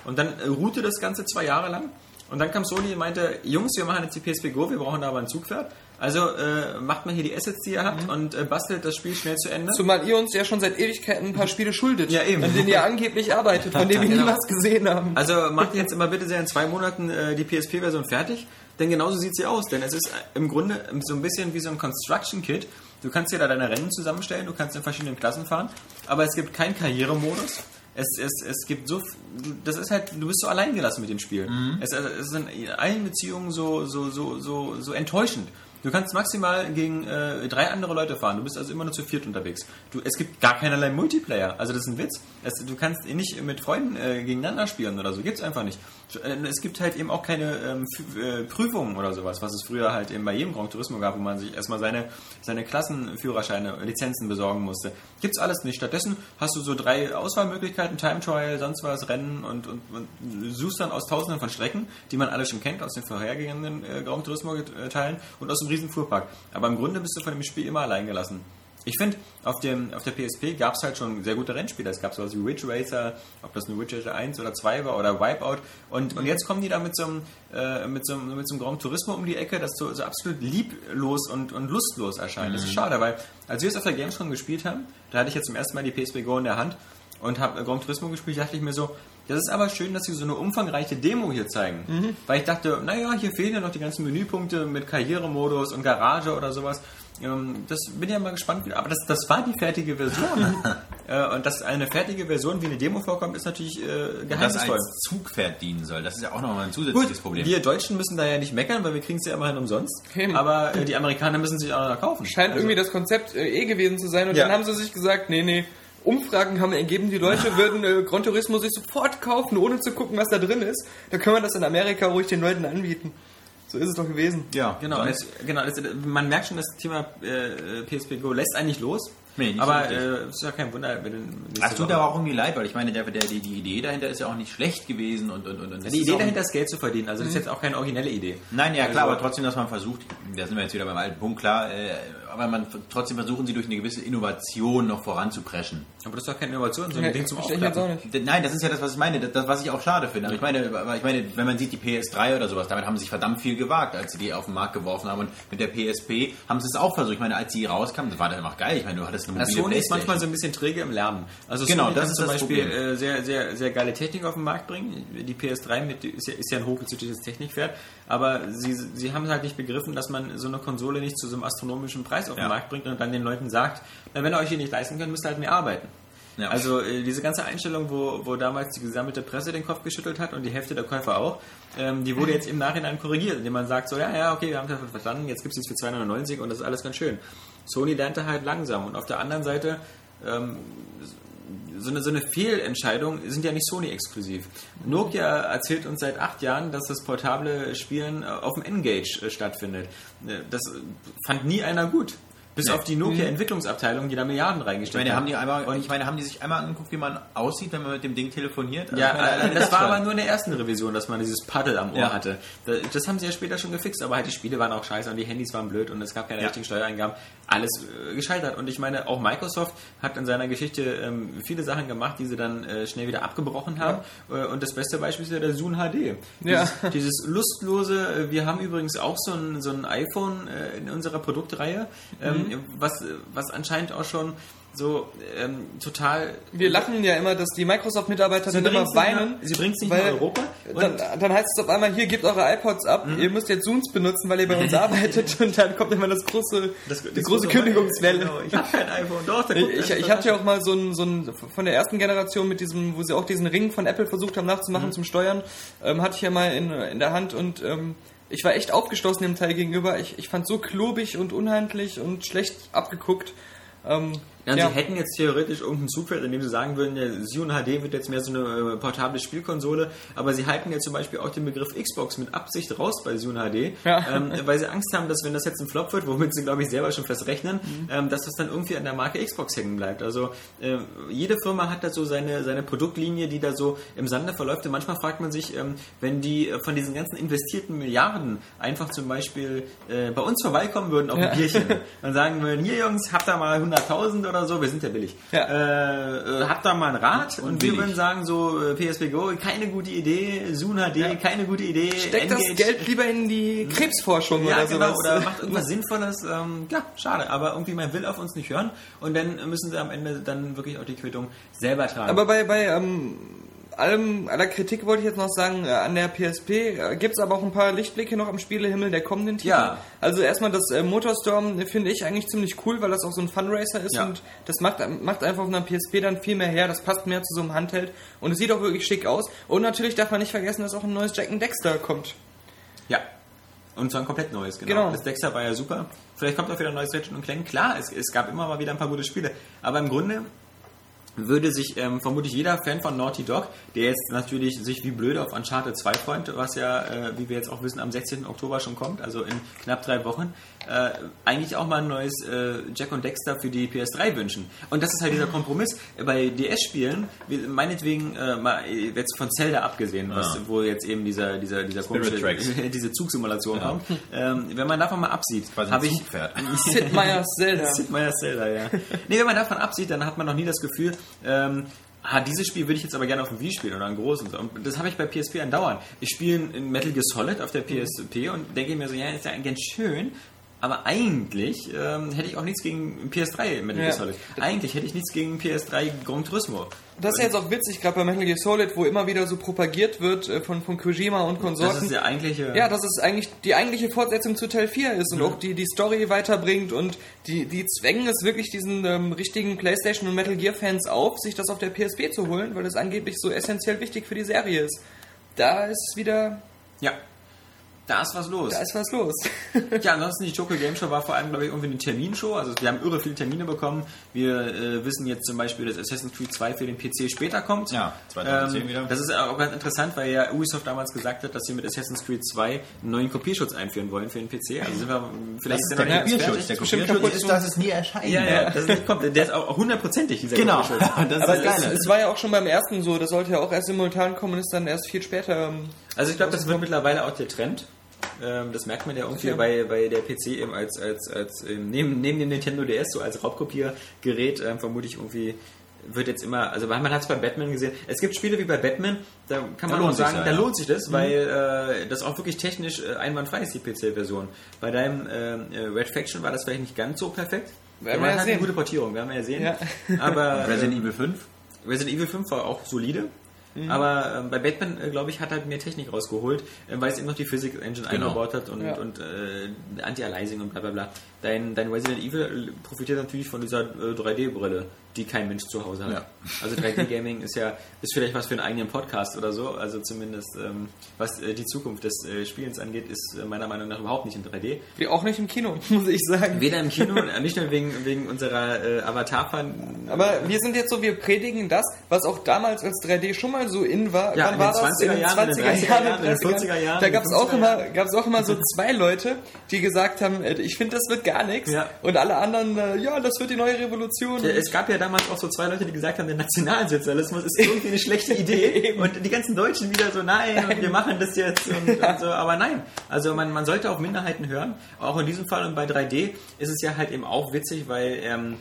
Und dann äh, ruhte das Ganze zwei Jahre lang und dann kam Sony und meinte, Jungs, wir machen jetzt die PSP Go, wir brauchen da aber ein Zugpferd. Also äh, macht mal hier die Assets, die ihr habt und äh, bastelt das Spiel schnell zu Ende. Zumal ihr uns ja schon seit Ewigkeiten ein paar *laughs* Spiele schuldet, Ja, eben. an denen ihr angeblich arbeitet, von denen wir nie Genau. was gesehen haben. Also macht jetzt immer bitte sehr in zwei Monaten äh, die PSP-Version fertig, denn genauso sieht sie aus. Denn es ist äh, im Grunde so ein bisschen wie so ein Construction-Kit. Du kannst dir da deine Rennen zusammenstellen, du kannst in verschiedenen Klassen fahren, aber es gibt keinen Karrieremodus. Es, es, es gibt so, du- das ist halt, du bist so alleingelassen mit dem Spiel. Es, es ist in allen Beziehungen so, so, so, so, so enttäuschend. Du kannst maximal gegen äh, drei andere Leute fahren. Du bist also immer nur zu viert unterwegs. Du, es gibt gar keinerlei Multiplayer. Also das ist ein Witz. Es, du kannst nicht mit Freunden äh, gegeneinander spielen oder so. Gibt's einfach nicht. Äh, Es gibt halt eben auch keine ähm, äh, Prüfungen oder sowas, was es früher halt eben bei jedem Grand Turismo gab, wo man sich erstmal seine, seine Klassenführerscheine, Lizenzen besorgen musste. Gibt's alles nicht. Stattdessen hast du so drei Auswahlmöglichkeiten, Time Trial, sonst was, Rennen und, und, und suchst dann aus tausenden von Strecken, die man alle schon kennt, aus den vorhergehenden äh, Grand Turismo-Teilen und aus dem riesen Fuhrpark. Aber im Grunde bist du von dem Spiel immer allein gelassen. Ich finde, auf, dem- auf der PSP gab es halt schon sehr gute Rennspiele. Es gab sowas wie Ridge Racer, ob das nur Ridge Racer 1 oder 2 war oder Wipeout. Und, und jetzt kommen die da mit so, einem, äh, mit, so einem, mit so einem Grand Turismo um die Ecke, das so, so absolut lieblos und, und lustlos erscheint. Das ist schade, weil als wir es auf der Gamescom gespielt haben, da hatte ich jetzt zum ersten Mal die PSP Go in der Hand und habe Grand Turismo gespielt, dachte ich mir so, das ist aber schön, dass sie so eine umfangreiche Demo hier zeigen. Weil ich dachte, naja, hier fehlen ja noch die ganzen Menüpunkte mit Karrieremodus und Garage oder sowas. Ähm, Das bin ja mal gespannt. Aber das, das war die fertige Version. *laughs* Äh, und dass eine fertige Version wie eine Demo vorkommt, ist natürlich äh, geheimnisvoll. als Zugpferd dienen soll. Das ist ja auch nochmal ein zusätzliches Gut, Problem. wir Deutschen müssen da ja nicht meckern, weil wir kriegen es ja immerhin umsonst. Eben. Aber äh, die Amerikaner müssen sich auch noch kaufen. Scheint Also- irgendwie das Konzept äh, eh gewesen zu sein und Ja. dann haben sie sich gesagt, nee, nee, Umfragen haben ergeben, die Leute würden äh, Gran Turismo sich sofort kaufen, ohne zu gucken, was da drin ist. Da können wir das in Amerika ruhig den Leuten anbieten. So ist es doch gewesen. ja, Genau, das, genau das, man merkt schon, das Thema äh, PSP Go lässt eigentlich los. Nee, nicht aber richtig. äh, ist ja kein Wunder, wenn Das tut aber auch irgendwie leid, weil ich meine, der, der, die, die Idee dahinter ist ja auch nicht schlecht gewesen und, und, und, und das Die Idee dahinter ist Geld zu verdienen, also das ist jetzt auch keine originelle Idee. Nein, ja klar, Also- aber trotzdem, dass man versucht, da sind wir jetzt wieder beim alten Punkt, klar, äh, aber man trotzdem versuchen sie durch eine gewisse Innovation noch voranzupreschen. Aber das ist doch keine Innovation, sondern Ja, ein Ding zum Aufklappen. nicht. Nein, das ist ja das, was ich meine, das, was ich auch schade finde. Aber ich meine, aber ich meine, wenn man sieht die PS3 oder sowas, damit haben sie sich verdammt viel gewagt, als sie die auf den Markt geworfen haben. Und mit der PSP haben sie es auch versucht. Ich meine, als sie rauskam, das war dann immer geil. Ich meine, du hattest eine Das mobile Sony ist manchmal so ein bisschen träge im Lernen. Also Genau, Sony das kann ist zum das Beispiel Problem. äh, sehr, sehr, sehr geile Technik auf den Markt bringen. Die PS3 mit, ist, ja, ist ja ein hochgezüchtetes Technikpferd, aber sie, sie haben halt nicht begriffen, dass man so eine Konsole nicht zu so einem astronomischen Preis auf den Ja. Markt bringt und dann den Leuten sagt, na, wenn ihr euch hier nicht leisten könnt, müsst ihr halt mehr arbeiten. Ja. Also äh, diese ganze Einstellung, wo, wo damals die gesammelte Presse den Kopf geschüttelt hat und die Hälfte der Käufer auch, ähm, die wurde jetzt im Nachhinein korrigiert, indem man sagt, so ja, ja, okay, wir haben das verstanden, jetzt gibt es es für 299 und das ist alles ganz schön. Sony lernte halt langsam und auf der anderen Seite ähm, so eine, so eine Fehlentscheidung sind ja nicht Sony-exklusiv. Nokia erzählt uns seit acht Jahren, dass das portable Spielen äh, auf dem N-Gage äh, stattfindet. Äh, Das fand nie einer gut. Bis Nee. auf die Nokia-Entwicklungsabteilung, die da Milliarden Ich reingesteckt meine, hat. haben die einmal, Und- ich meine, haben die sich einmal angeguckt, wie man aussieht, wenn man mit dem Ding telefoniert? Also Ja, ich meine, äh, das war aber nur in der ersten Revision, dass man dieses Paddel am Ohr Ja. hatte. Da- Das haben sie ja später schon gefixt, aber halt die Spiele waren auch scheiße und die Handys waren blöd und es gab keine Ja. richtigen Steuereingaben. Alles äh, gescheitert. Und ich meine, auch Microsoft hat in seiner Geschichte ähm, viele Sachen gemacht, die sie dann äh, schnell wieder abgebrochen haben. Äh, und das beste Beispiel ist ja der Zoom HD. Ja. Dieses, dieses lustlose, äh, wir haben übrigens auch so ein, so ein iPhone äh, in unserer Produktreihe, ähm, Mhm. was, was anscheinend auch schon so ähm, total Wir lachen ja immer, dass die Microsoft-Mitarbeiter dann immer weinen. nach- sie bringt's nicht weil nach Europa Dann, dann heißt es auf einmal, hier, gebt eure iPods ab, ihr müsst jetzt Zooms benutzen, weil ihr bei uns *laughs* arbeitet und dann kommt immer das große, die große Kündigungswelle. Genau, ich habe kein iPhone. Doch, der Ich, ich, das ich hatte ja auch mal so ein, so ein, von der ersten Generation mit diesem, wo sie auch diesen Ring von Apple versucht haben nachzumachen Mhm. zum Steuern, ähm, hatte ich ja mal in, in der Hand und ähm, ich war echt aufgeschlossen dem Teil gegenüber. Ich, ich fand so klobig und unhandlich und schlecht abgeguckt. Ähm, Ja, Ja. sie hätten jetzt theoretisch irgendein Zugfeld, in dem sie sagen würden, ja, Xeon HD wird jetzt mehr so eine äh, portable Spielkonsole, aber sie halten ja zum Beispiel auch den Begriff Xbox mit Absicht raus bei Xeon HD, Ja. ähm, weil sie Angst haben, dass wenn das jetzt ein Flop wird, womit sie glaube ich selber schon fest rechnen, Mhm. ähm, dass das dann irgendwie an der Marke Xbox hängen bleibt. Also äh, jede Firma hat da so seine, seine Produktlinie, die da so im Sande verläuft und manchmal fragt man sich, ähm, wenn die äh, von diesen ganzen investierten Milliarden einfach zum Beispiel äh, bei uns vorbeikommen würden auf ein. Bierchen *laughs* und sagen würden, hier Jungs, habt da mal 100.000 oder so, wir sind ja billig, Ja. äh, äh, habt da mal ein Rad und, wir billig. würden sagen so, äh, PSP Go, keine gute Idee, Zoom HD, Ja. keine gute Idee, Steckt das Geld lieber in die Krebsforschung ja, oder genau, sowas. oder macht irgendwas Sinnvolles. Ähm, ja, schade, aber irgendwie man will auf uns nicht hören und dann müssen sie am Ende dann wirklich auch die Quittung selber tragen. Aber bei, bei ähm, allem, aller Kritik wollte ich jetzt noch sagen, äh, an der PSP äh, gibt es aber auch ein paar Lichtblicke noch am Spielehimmel der kommenden Titel. Ja. Also erstmal das äh, Motorstorm finde ich eigentlich ziemlich cool, weil das auch so ein Funracer ist Ja. und das macht, macht einfach auf einer PSP dann viel mehr her, das passt mehr zu so einem Handheld und es sieht auch wirklich schick aus. Und natürlich darf man nicht vergessen, dass auch ein neues Jack and Dexter kommt. Ja. Und zwar ein komplett neues, genau. Genau. Das Dexter war ja super. Vielleicht kommt auch wieder ein neues Ratchet und Clank. Klar, es, es gab immer mal wieder ein paar gute Spiele. Aber im Grunde würde sich ähm, vermutlich jeder Fan von Naughty Dog, der jetzt natürlich sich wie blöde auf Uncharted 2 freut, was ja, äh, wie wir jetzt auch wissen, am 16. Oktober schon kommt, also in knapp drei Wochen, äh, eigentlich auch mal ein neues äh, Jack und Dexter für die PS3 wünschen. Und das ist halt dieser Kompromiss. Bei DS-Spielen, meinetwegen äh, mal äh, jetzt von Zelda abgesehen, was, Ja. wo jetzt eben dieser, dieser, dieser Tracks. *laughs* diese Zugsimulation kommt, ähm, wenn man davon mal absieht, habe ich. *laughs* *laughs* Sid Meier's Zelda. Sid Meier's Zelda, ja. nee, wenn man davon absieht, dann hat man noch nie das Gefühl, ähm, ah, dieses Spiel würde ich jetzt aber gerne auf dem Wii spielen oder ein groß und das habe ich bei PSP andauernd. Ich spiele Metal Gear Solid auf der PSP und denke mir so, ja, ist ja ganz schön, aber eigentlich ähm, hätte ich auch nichts gegen PS3 Metal. Gear Solid. Eigentlich hätte ich nichts gegen PS3 Gran Turismo. Das ist ja jetzt auch witzig, gerade bei Metal Gear Solid, wo immer wieder so propagiert wird äh, von, von Kojima und Das Konsorten. ist der eigentliche... Ja, dass es eigentlich die eigentliche Fortsetzung zu Teil 4 ist und Mhm. auch die, die Story weiterbringt und die, die zwängen es wirklich diesen ähm, richtigen Playstation und Metal Gear Fans auf, sich das auf der PSP zu holen, weil das angeblich so essentiell wichtig für die Serie ist. Da ist wieder, ja. Da ist was los. da ist was los. *laughs* Ja, ansonsten die Tokyo Game Show war vor allem, glaube ich, irgendwie eine Terminshow. Also wir haben irre viele Termine bekommen. Wir äh, wissen jetzt zum Beispiel, dass Assassin's Creed 2 für den PC später kommt. Ja, 2010 ähm, wieder. Das ist auch ganz interessant, weil ja Ubisoft damals gesagt hat, dass sie mit Assassin's Creed 2 einen neuen Kopierschutz einführen wollen für den PC. Also sind wir vielleicht Das ist sind der ganz Kopierschutz. Der Bestimmt Kopierschutz kaputt ist, dass es nie erscheint. Ja, ja, das ist *laughs* nicht kommt. Der ist auch hundertprozentig, dieser Genau, Kopierschutz. *laughs* das ist Aber das es, Geile. es war ja auch schon beim ersten so, das sollte ja auch erst simultan kommen und ist dann erst viel später. ähm, Also ich glaube, das wird mittlerweile auch der Trend. Ähm, das merkt man ja irgendwie Okay. bei, bei der PC eben als, als, als ähm, neben, neben dem Nintendo DS so als Raubkopiergerät ähm, vermutlich irgendwie wird jetzt immer, also man hat es bei Batman gesehen. Es gibt Spiele wie bei Batman, da kann Da man auch sagen, ja, da ja. lohnt sich das, weil äh, das auch wirklich technisch äh, einwandfrei ist, die PC-Version. Bei deinem äh, äh, Red Faction war das vielleicht nicht ganz so perfekt. Werden man wir ja hat eine sehen. gute Portierung, werden wir ja sehen. Ja. Aber *laughs* Resident ähm, Evil 5? Resident Evil 5 war auch solide. Mhm. Aber ähm, bei Batman, äh, glaube ich, hat halt mehr Technik rausgeholt, äh, weil es eben noch die Physics Engine Genau. eingebaut hat und, Ja. und äh, Anti-Aliasing und bla bla bla. Dein, dein Resident Evil profitiert natürlich von dieser äh, 3D-Brille, die kein Mensch zu Hause hat. Ja. Also 3D-Gaming ist ja ist vielleicht was für einen eigenen Podcast oder so. Also zumindest ähm, was äh, die Zukunft des äh, Spielens angeht, ist äh, meiner Meinung nach überhaupt nicht in 3D. wie auch nicht im Kino, *laughs* muss ich sagen. Weder im Kino, äh, nicht nur wegen, wegen unserer äh, Avatar-Fan. Aber wir sind jetzt so, wir predigen das, was auch damals als 3D schon mal so in war. Ja, Wann in war den das? 20er in den 30er Jahren, in den 30er 40er Jahren, Da gab es auch 50er immer, gab's auch immer so zwei Leute, die gesagt haben, äh, ich finde, das wird gar nichts. Ja. Und alle anderen, äh, ja, das wird die neue Revolution. Ja, Es gab ja damals auch so zwei Leute, die gesagt haben, der Nationalsozialismus ist irgendwie eine schlechte Idee. *laughs* und die ganzen Deutschen wieder so, nein, wir machen das jetzt und, und so. Aber nein, also man, man sollte auf Minderheiten hören. Auch in diesem Fall und bei 3D ist es ja halt eben auch witzig, weil ähm,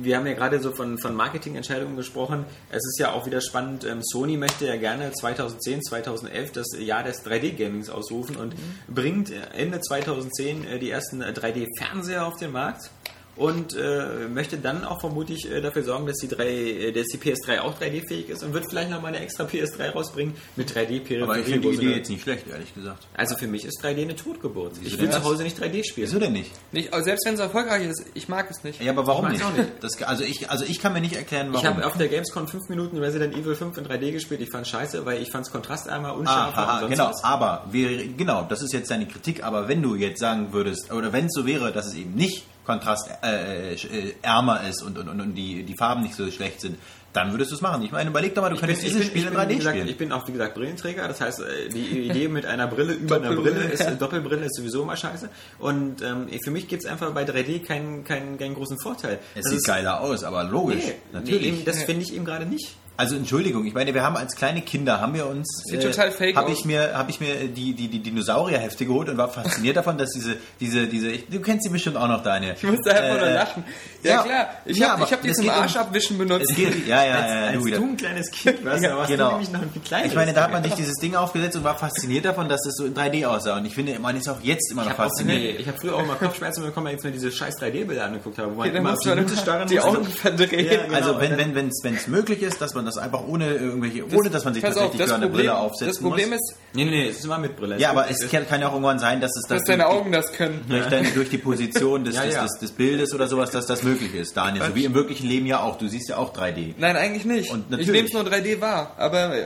wir haben ja gerade so von, von Marketingentscheidungen gesprochen. Es ist ja auch wieder spannend. Ähm, Sony möchte ja gerne 2010, 2011 das Jahr des 3D-Gamings ausrufen und bringt Ende 2010 äh, die ersten äh, 3D-Fernseher auf den Markt und äh, möchte dann auch vermutlich äh, dafür sorgen, dass die, 3, äh, dass die PS3 auch 3D-fähig ist und wird vielleicht nochmal eine extra PS3 rausbringen mit 3D-Peripherie. Aber ich finde die Idee jetzt nicht schlecht, ehrlich gesagt. Also für mich ist 3D eine Totgeburt. Ich will zu? Hause nicht 3D spielen. Wieso denn nicht? Nicht, selbst wenn es erfolgreich ist, ich mag es nicht. Ja, aber warum Ich nicht? nicht. Das, also, ich, also ich kann mir nicht erklären, Ich warum. habe auf der Gamescom 5 Minuten Resident Evil 5 in 3D gespielt. Ich fand scheiße, weil ich fand es kontrastärmer, unscharfer Ah, und sonst genau, was. aber wir, genau, das ist jetzt deine Kritik, aber wenn du jetzt sagen würdest, oder wenn es so wäre, dass es eben nicht Kontrast äh, äh, ärmer ist und, und, und, die, die Farben nicht so schlecht sind, dann würdest du es machen. Ich meine, überleg doch mal, du könntest ich dieses Spiel in 3D wie gesagt, spielen. Ich bin auch, wie gesagt, Brillenträger. Das heißt, äh, die Idee mit einer Brille *laughs* über einer Brille ist, äh, Doppelbrille ist sowieso immer scheiße. Und ähm, für mich gibt es einfach bei 3D keinen, keinen, keinen großen Vorteil. es Das sieht ist- geiler aus, aber logisch, Nee, natürlich. Nee, eben, das finde ich eben gerade nicht. Also Entschuldigung, ich meine, wir haben als kleine Kinder haben wir uns Sieht total fake habe aus. ich mir habe ich mir die die die Dinosaurierhefte geholt und war fasziniert davon, dass diese diese diese ich, du kennst sie bestimmt auch noch deine. Ich musste einfach nur Äh, lachen. Ja, ja. klar. Ich Ja, habe ich hab die zum geht um- Arschabwischen benutzt. Es geht, ja, ja, als ja, als du wieder. ein kleines Kind warst, da warst Genau. du nämlich noch ein viel kleiner. Ich meine, da hat man sich dieses Ding aufgesetzt und war fasziniert davon, dass es so in 3D aussah. Und ich finde, man ist auch jetzt immer noch Ich habe fasziniert. hab früher auch mal Kopfschmerzen bekommen, als ich mir diese scheiß 3D-Bilder angeguckt habe, wo man Okay, immer auf die starren die. Augen verdrehen. Ja, genau. Also wenn wenn wenn es möglich ist, dass man das einfach ohne irgendwelche ohne dass man sich auf, tatsächlich das für eine Problem, Brille aufsetzen das Problem muss. ist, Nee, nee, nee, es ist immer mit Brille. ja, aber es kann, kann ja auch irgendwann sein, dass es dass das deine durch, Augen das können. durch, deine, durch die Position des, *laughs* Ja, ja. Des, des Bildes oder sowas, dass das möglich ist, Daniel. So wie im wirklichen Leben ja auch. Du siehst ja auch 3D. Nein, eigentlich nicht. Und ich natürlich- nehme es nur 3D wahr, aber äh,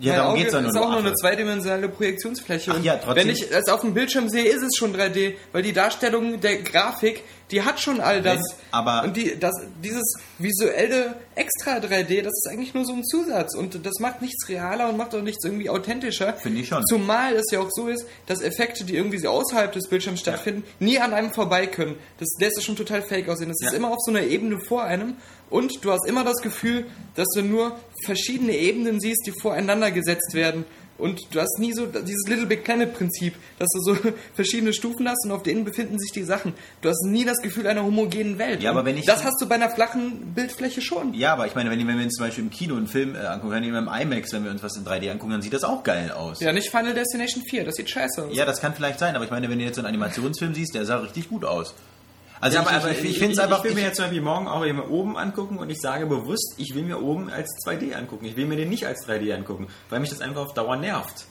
Ja, darum Auge geht's ja nur ist auch noch, nur eine zweidimensionale Projektionsfläche. Ach Und ja, trotzdem- Wenn ich es auf dem Bildschirm sehe, ist es schon 3D, weil die Darstellung der Grafik, die hat schon all das. Wenn- aber- und die, das, dieses visuelle extra 3D, das ist eigentlich nur so ein Zusatz und das macht nichts realer und macht auch nichts irgendwie authentischer. Finde ich schon. Zumal es ja auch so ist, dass Effekte, die irgendwie außerhalb des Bildschirms stattfinden, nie an einem vorbei können. Das lässt es schon total fake aussehen. Das ist Ja. immer auf so einer Ebene vor einem und du hast immer das Gefühl, dass du nur verschiedene Ebenen siehst, die voreinander gesetzt werden. Und du hast nie so dieses Little Big Planet Prinzip, dass du so *laughs* verschiedene Stufen hast und auf denen befinden sich die Sachen. Du hast nie das Gefühl einer homogenen Welt. Ja, aber wenn ich- das hast du bei einer flachen Bildfläche schon. Ja, aber ich meine, wenn, wenn wir uns zum Beispiel im Kino einen Film äh, angucken, wenn wir im IMAX, wenn wir uns was in 3D angucken, dann sieht das auch geil aus. Ja, nicht Final Destination 4, das sieht scheiße aus. Ja, das kann vielleicht sein, aber ich meine, wenn du jetzt so einen Animationsfilm siehst, der sah richtig gut aus. Also Ja, ich, aber, ich, ich, ich finde es einfach. Ich will mir jetzt zum Beispiel morgen auch immer oben angucken und ich sage bewusst, ich will mir oben als 2D angucken. Ich will mir den nicht als 3D angucken, weil mich das einfach auf Dauer nervt.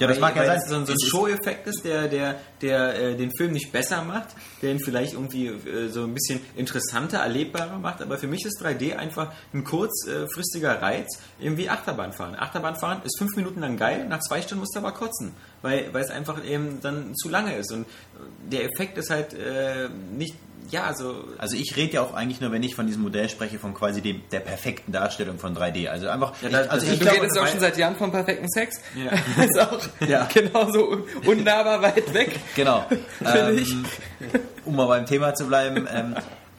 Ja, das mag ja sein. so ein, so ein Show-Effekt ist, der, der, der äh, den Film nicht besser macht, der ihn vielleicht irgendwie äh, so ein bisschen interessanter, erlebbarer macht. Aber für mich ist 3D einfach ein kurzfristiger Reiz, irgendwie Achterbahnfahren. Achterbahnfahren ist fünf Minuten lang geil, nach zwei Stunden musst du aber kotzen, weil, weil es einfach eben dann zu lange ist. Und der Effekt ist halt äh, nicht, ja, also Also ich rede ja auch eigentlich nur, wenn ich von diesem Modell spreche, von quasi dem, der perfekten Darstellung von 3D. Also einfach, Ja, ich, da- also das- ich Du redest auch schon seit Jahren vom perfekten Sex. Ja. Das *laughs* ist auch *laughs* Ja. genauso un- unnahbar weit weg. *laughs* genau. Ich. ähm, um mal beim Thema zu bleiben. Ähm,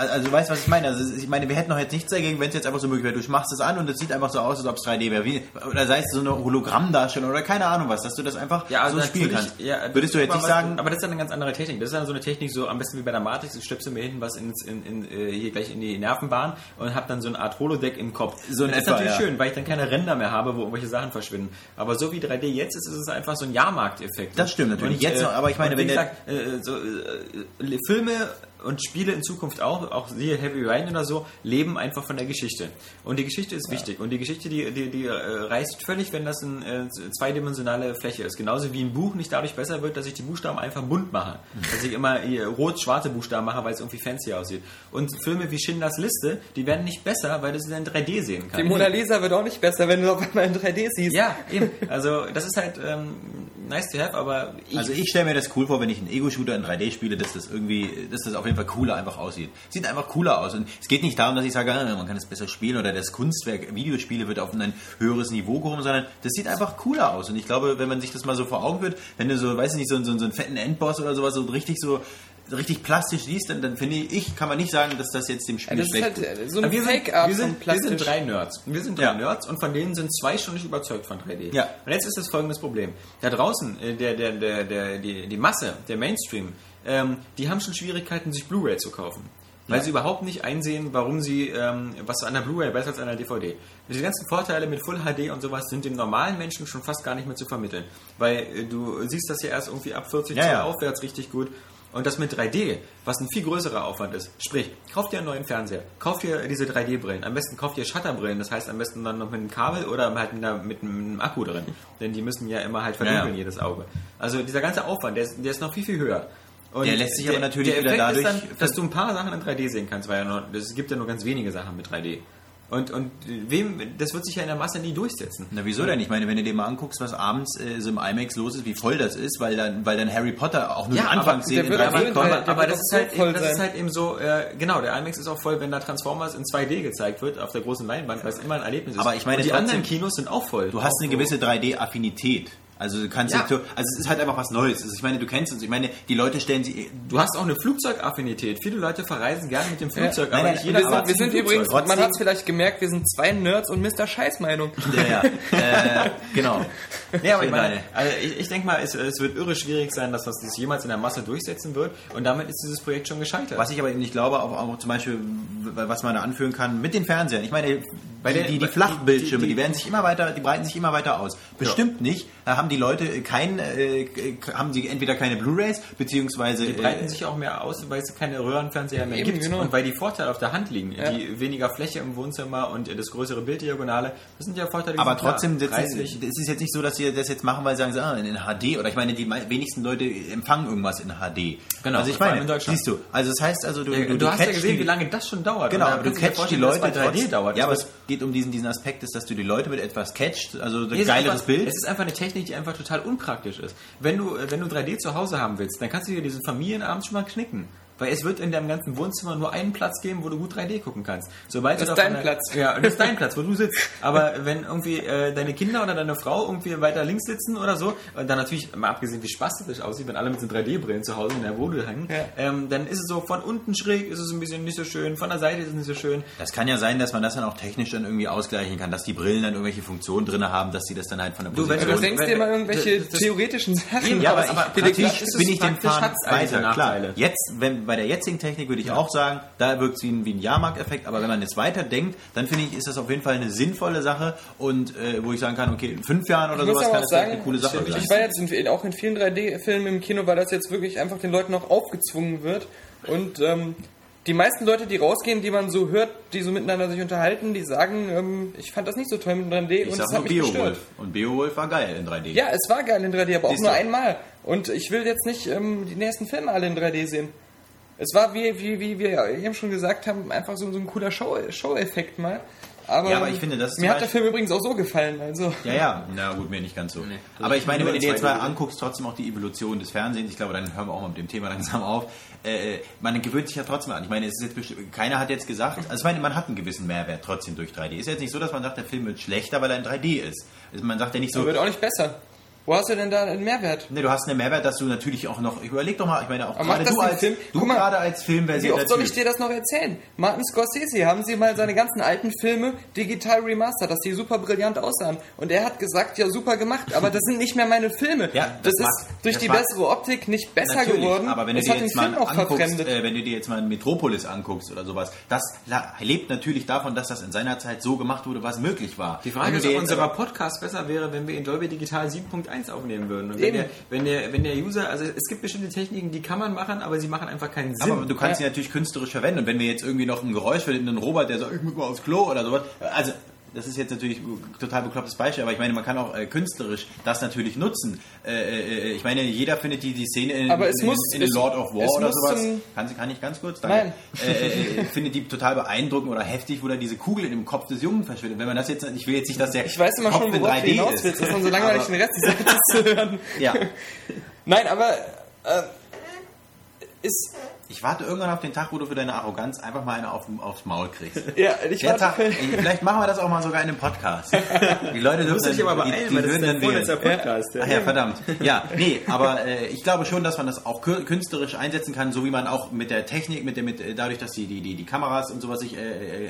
also du weißt, was ich meine. Also ich meine, wir hätten noch jetzt nichts dagegen, wenn es jetzt einfach so möglich wäre. Du machst es an und es sieht einfach so aus, als ob es 3D wäre. Wie, oder sei es so eine Hologrammdarstellung oder keine Ahnung was, dass du das einfach Ja, also so spielen kannst. ja, Würdest du jetzt nicht sagen, Aber das ist dann eine ganz andere Technik. Das ist dann so eine Technik, so am besten wie bei der Matrix, ich stöpsel mir hinten was ins, in, in, äh, hier gleich in die Nervenbahn und habe dann so eine Art Holodeck im Kopf. So das ist etwa, natürlich ja. schön, weil ich dann keine Ränder mehr habe, wo irgendwelche Sachen verschwinden. Aber so wie 3D jetzt ist, ist es einfach so ein Jahrmarkteffekt. Das stimmt natürlich. Jetzt noch, aber ich meine, und wenn der- gesagt, äh, so, äh, Filme und Spiele in Zukunft auch, auch siehe Heavy Rain oder so, leben einfach von der Geschichte. Und die Geschichte ist wichtig. Und die Geschichte, die, die, die äh, reißt völlig, wenn das eine äh, zweidimensionale Fläche ist. Genauso wie ein Buch nicht dadurch besser wird, dass ich die Buchstaben einfach bunt mache. Dass ich immer rot-schwarze Buchstaben mache, weil es irgendwie fancy aussieht. Und Filme wie Schindlers Liste, die werden nicht besser, weil du sie in 3D sehen kannst. Die Mona Lisa wird auch nicht besser, wenn du auf einmal in 3D siehst. ja, eben. Also das ist halt ähm, nice to have, aber ich, Also ich stelle mir das cool vor, wenn ich einen Ego-Shooter in 3D spiele, dass das irgendwie, dass das auf jeden Fall cooler einfach aussieht. Sieht einfach cooler aus. Und es geht nicht darum, dass ich sage, ah, man kann es besser spielen oder das Kunstwerk Videospiele wird auf ein höheres Niveau gehoben, sondern das sieht einfach cooler aus. Und ich glaube, wenn man sich das mal so vor Augen führt, wenn du so, weiß ich nicht, so, so, so einen fetten Endboss oder sowas so richtig so richtig plastisch siehst, dann, dann finde ich, kann man nicht sagen, dass das jetzt dem Spiel ist schlecht halt äh, so Aber wir sind, wir, sind, wir sind drei Nerds. Wir sind drei Ja. Nerds und von denen sind zwei schon nicht überzeugt von 3D. Ja. Und jetzt ist das folgendes Problem. Da draußen, äh, der, der, der, der, die, die Masse, der Mainstream, ähm, die haben schon Schwierigkeiten, sich Blu-ray zu kaufen. Weil Ja. sie überhaupt nicht einsehen, warum sie, ähm, was an der Blu-ray besser als an der DVD. Diese ganzen Vorteile mit Full HD und sowas sind dem normalen Menschen schon fast gar nicht mehr zu vermitteln. Weil äh, du siehst das ja erst irgendwie ab 40 Ja, Zoll ja. aufwärts richtig gut. Und das mit 3D, was ein viel größerer Aufwand ist. Sprich, kauf dir einen neuen Fernseher, kauf dir diese 3D-Brillen. Am besten kauf dir Shutterbrillen, das heißt am besten dann noch mit einem Kabel oder halt mit, einer, mit einem Akku drin. Denn die müssen ja immer halt verdunkeln, Ja, ja. jedes Auge. Also dieser ganze Aufwand, der ist, der ist noch viel, viel höher. Und Der lässt sich aber natürlich der wieder dadurch- dann, dass du ein paar Sachen in 3D sehen kannst, weil ja nur, es gibt ja nur ganz wenige Sachen mit 3D. Und, und wem, das wird sich ja in der Masse nie durchsetzen. Na wieso denn? Ich meine, wenn du dir mal anguckst, was abends äh, so im IMAX los ist, wie voll das ist, weil dann, weil dann Harry Potter auch nur Ja, aber Anfangsszene der wird in auf 3D jeden kommt. Fall- aber, der aber das, ist halt, eben, das ist halt eben so, äh, genau, der IMAX ist auch voll, wenn da Transformers in 2D gezeigt wird, auf der großen Leinwand, weil es immer ein Erlebnis ist. Aber ich meine Und die trotzdem- anderen Kinos sind auch voll. Du hast eine gewisse 3D-Affinität. Also du kannst Ja. also es ist halt einfach was Neues. Also ich meine, du kennst uns. Ich meine, die Leute stellen sie. Du hast auch eine Flugzeugaffinität. Viele Leute verreisen gerne mit dem Flugzeug, Nein, aber nein, Wir jeder sind, wir mit dem sind übrigens, Flugzeug. man hat es vielleicht gemerkt, wir sind zwei Nerds und Mr. Scheißmeinung. Ja, ja. *laughs* äh, genau. Nee, aber ich, meine, also ich, ich denke mal, es, es wird irre schwierig sein, dass das jemals in der Masse durchsetzen wird und damit ist dieses Projekt schon gescheitert. Was ich aber eben nicht glaube, auch, auch zum Beispiel, was man da anführen kann mit den Fernsehern. Ich meine, die, die, die Flachbildschirme, die- die, die- werden sich immer weiter, die breiten sich immer weiter aus. Bestimmt nicht. Da haben die Leute kein, äh, haben sie entweder keine Blu-rays beziehungsweise Die breiten äh, sich auch mehr aus, weil es keine Röhrenfernseher mehr Eben, gibt genau. und weil die Vorteile auf der Hand liegen. Ja. Die weniger Fläche im Wohnzimmer und das größere Bilddiagonale, das sind ja Vorteile, die aber sind klar. trotzdem, das ist, preislich. es ist jetzt nicht so, dass sie das jetzt machen, weil sie sagen, ah, in HD oder ich meine, die wenigsten Leute empfangen irgendwas in HD. Genau, also ich meine, in Deutschland. siehst du, also das heißt also, du, Ja, du, du hast ja gesehen, die- wie lange das schon dauert. Genau, aber du catchst die Leute dass bei 3D trotzdem- dauert. Ja, aber es geht um diesen, diesen Aspekt, ist, dass du die Leute mit etwas catchst, also ein Nee, geileres einfach, Bild. Es ist einfach eine Technik, die einfach total unpraktisch ist. Wenn du, äh, wenn du 3D zu Hause haben willst, dann kannst du dir diesen Familienabend schon mal knicken. Weil es wird in deinem ganzen Wohnzimmer nur einen Platz geben, wo du gut 3D gucken kannst. Sobald Das ist dein von der- Platz. Ja, das ist dein *laughs* Platz, wo du sitzt. Aber wenn irgendwie äh, deine Kinder oder deine Frau irgendwie weiter links sitzen oder so, und dann natürlich, mal abgesehen wie spastisch das aussieht, wenn alle mit so 3D-Brillen zu Hause in der Wohnung hängen, Ja. ähm, dann ist es so, von unten schräg ist es ein bisschen nicht so schön, von der Seite ist es nicht so schön. Das kann ja sein, dass man das dann auch technisch dann irgendwie ausgleichen kann, dass die Brillen dann irgendwelche Funktionen drin haben, dass sie das dann halt von der Du, wenn Du Position... wenn- denkst dir mal irgendwelche das- das- theoretischen Sachen. Ja, aber aber aber ich, bin ich den Faden weiter, klar. Jetzt, wenn, bei der jetzigen Technik würde ich auch sagen, da wirkt es wie ein, wie ein Jahrmarkteffekt, aber wenn man jetzt weiter denkt, dann finde ich, ist das auf jeden Fall eine sinnvolle Sache und äh, wo ich sagen kann, okay, in fünf Jahren oder Ich sowas kann auch das sagen, eine coole Sache ich, sein. ich war jetzt in, auch in vielen 3D-Filmen im Kino, weil das jetzt wirklich einfach den Leuten auch aufgezwungen wird. Und ähm, die meisten Leute, die rausgehen, die man so hört, die so miteinander sich unterhalten, die sagen, ähm, ich fand das nicht so toll mit 3D Ich und sag nur hat mich gestört. Beowulf. Und Beowulf war geil in 3D. Ja, es war geil in 3D, aber auch Siehst nur du. einmal. Und ich will jetzt nicht ähm, die nächsten Filme alle in 3D sehen. Es war, wie, wie, wie wir eben schon gesagt haben, einfach so, so ein cooler Show- Show-Effekt mal. Aber, Ja, aber ich finde, das ist mir hat der Film übrigens auch so gefallen. Also. Ja, ja, na gut, mir nicht ganz so. Nee. Aber ich meine, wenn du dir jetzt mal 2D. anguckst, trotzdem auch die Evolution des Fernsehens, ich glaube, dann hören wir auch mal mit dem Thema langsam auf. Äh, man gewöhnt sich ja trotzdem an. Ich meine, es ist jetzt bestimmt, keiner hat jetzt gesagt, also ich meine, man hat einen gewissen Mehrwert trotzdem durch 3D. Ist jetzt nicht so, dass man sagt, der Film wird schlechter, weil er in 3D ist. Also man sagt ja nicht so, So wird auch nicht besser. Wo hast du denn da einen Mehrwert? Ne, du hast einen Mehrwert, dass du natürlich auch noch. Überleg doch mal, ich meine auch Aber gerade du als Film? du Guck mal, gerade als Wie filmversierter oft soll ich dir das noch erzählen? Martin Scorsese, haben sie mal seine ganzen alten Filme digital remastert, dass die super brillant aussahen. Und er hat gesagt, ja super gemacht, aber das sind nicht mehr meine Filme. Ja, das, das mag- ist durch das die mag- bessere Optik nicht besser Natürlich, geworden. aber wenn du dir jetzt mal anguckst, äh, wenn du dir jetzt mal Metropolis anguckst oder sowas, das lebt natürlich davon, dass das in seiner Zeit so gemacht wurde, was möglich war. Die Frage ist, ob unser Podcast besser wäre, wenn wir in Dolby Digital 7.1 aufnehmen würden. Und wenn der, wenn, der, wenn der User, also es gibt bestimmte Techniken, die kann man machen, aber sie machen einfach keinen Sinn. aber du kannst sie Ja. natürlich künstlerisch verwenden. Und wenn wir jetzt irgendwie noch ein Geräusch finden, einen Robot, der sagt, ich muss mal aufs Klo oder sowas, also das ist jetzt natürlich ein total beklopptes Beispiel, aber ich meine, man kann auch äh, künstlerisch das natürlich nutzen. Äh, äh, ich meine, jeder findet die, die Szene in, Aber es in, muss- in, in es- Lord of War oder sowas. Kann, kann ich ganz kurz? Nein. Äh, äh, findet die total beeindruckend oder heftig, wo da diese Kugel in dem Kopf des Jungen verschwindet. Wenn man das jetzt, ich will jetzt nicht, dass der ich weiß immer Kopf schon, in worauf du 3D hinaus ist. willst. Das ist dann so langweilig, den Rest des Satzes zu hören. Ja. Nein, aber äh, ist... Ich warte irgendwann auf den Tag, wo du für deine Arroganz einfach mal eine auf, aufs Maul kriegst. *laughs* Ja, ich Der warte Tag, für- vielleicht machen wir das auch mal sogar in einem Podcast. *laughs* Die Leute Du dürfen musst dich aber die, beeilen, die weil das ist vorletzter Podcast. Ach ja, verdammt. Ja, nee, aber äh, ich glaube schon, dass man das auch kü- künstlerisch einsetzen kann, so wie man auch mit der Technik, mit der, mit, äh, dadurch, dass die, die, die, die Kameras und sowas sich äh,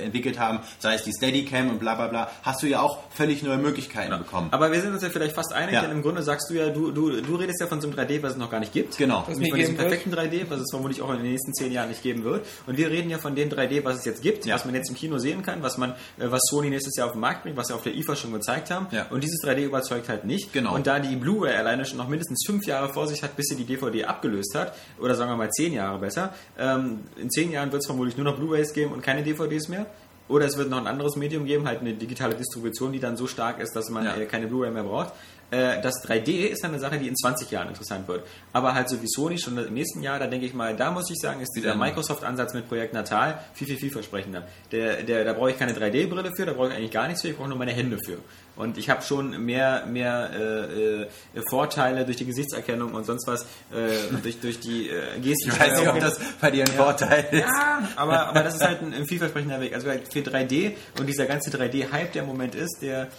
äh, entwickelt haben, sei es die Steadicam und bla bla bla, hast du ja auch völlig neue Möglichkeiten bekommen. Aber wir sind uns ja vielleicht fast einig, Ja. denn im Grunde sagst du ja, du, du, du redest ja von so einem 3D, was es noch gar nicht gibt. Genau. Das Nicht von diesem perfekten 3D, was es vermutlich auch in den nächsten zehn Jahren nicht geben wird. Und wir reden ja von dem 3D, was es jetzt gibt, Ja. was man jetzt im Kino sehen kann, was man, äh, was Sony nächstes Jahr auf den Markt bringt, was sie auf der IFA schon gezeigt haben. Ja. Und dieses 3D überzeugt halt nicht. Genau. Und da die Blu-ray alleine schon noch mindestens fünf Jahre vor sich hat, bis sie die DVD abgelöst hat, oder sagen wir mal zehn Jahre besser, ähm, in zehn Jahren wird es vermutlich nur noch Blu-rays geben und keine DVDs mehr. Oder es wird noch ein anderes Medium geben, halt eine digitale Distribution, die dann so stark ist, dass man Ja. äh, keine Blu-ray mehr braucht. Äh, das 3D ist eine Sache, die in 20 Jahren interessant wird. Aber halt so wie Sony schon im nächsten Jahr, da denke ich mal, da muss ich sagen, ist dieser Microsoft-Ansatz mit Projekt Natal viel, viel, vielversprechender. Der, der, da brauche ich keine 3D-Brille für, da brauche ich eigentlich gar nichts für, ich brauche nur meine Hände für. Und ich habe schon mehr, mehr äh, äh, Vorteile durch die Gesichtserkennung und sonst was, äh, durch, durch die äh, Gestik. *laughs* Ich weiß nicht, ob das bei dir ein Vorteil ist. Ja, aber, aber das ist halt ein, ein vielversprechender Weg. Also für 3D und dieser ganze 3D-Hype, der im Moment ist, der,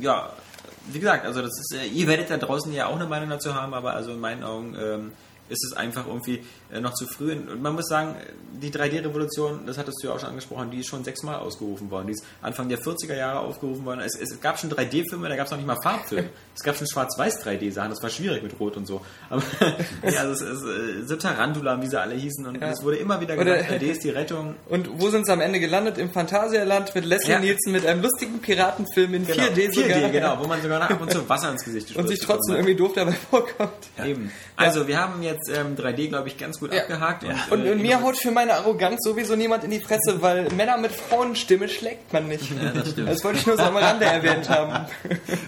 ja, wie gesagt, also das ist, äh, ihr werdet da draußen ja auch eine Meinung dazu haben, aber also in meinen Augen ähm, ist es einfach irgendwie noch zu früh. Und man muss sagen, die 3D-Revolution, das hattest du ja auch schon angesprochen, die ist schon sechsmal ausgerufen worden. Die ist Anfang der 40er Jahre aufgerufen worden. Es, es gab schon 3D-Filme, da gab es noch nicht mal Farbfilme. Es gab schon schwarz-weiß 3D-Sachen, das war schwierig mit Rot und so. Aber *laughs* ja, also es ist äh, so Tarantula, wie sie alle hießen. Und Ja. es wurde immer wieder Oder- gesagt, 3D ist die Rettung. Und wo sind sie am Ende gelandet? Im Phantasialand mit Leslie Ja. Nielsen mit einem lustigen Piratenfilm in 4D sogar. 4D, genau, wo man sogar noch ab und zu *laughs* Wasser ins Gesicht Und sich trotzdem irgendwie doof dabei vorkommt. Eben. Also, wir haben jetzt ähm, 3D, glaube ich, ganz gut Ja. abgehakt. Und, Und, äh, und mir haut für meine Arroganz sowieso niemand in die Fresse, weil Männer mit Frauenstimme schlägt man nicht. das stimmt. Das wollte ich nur so am Rande erwähnt haben.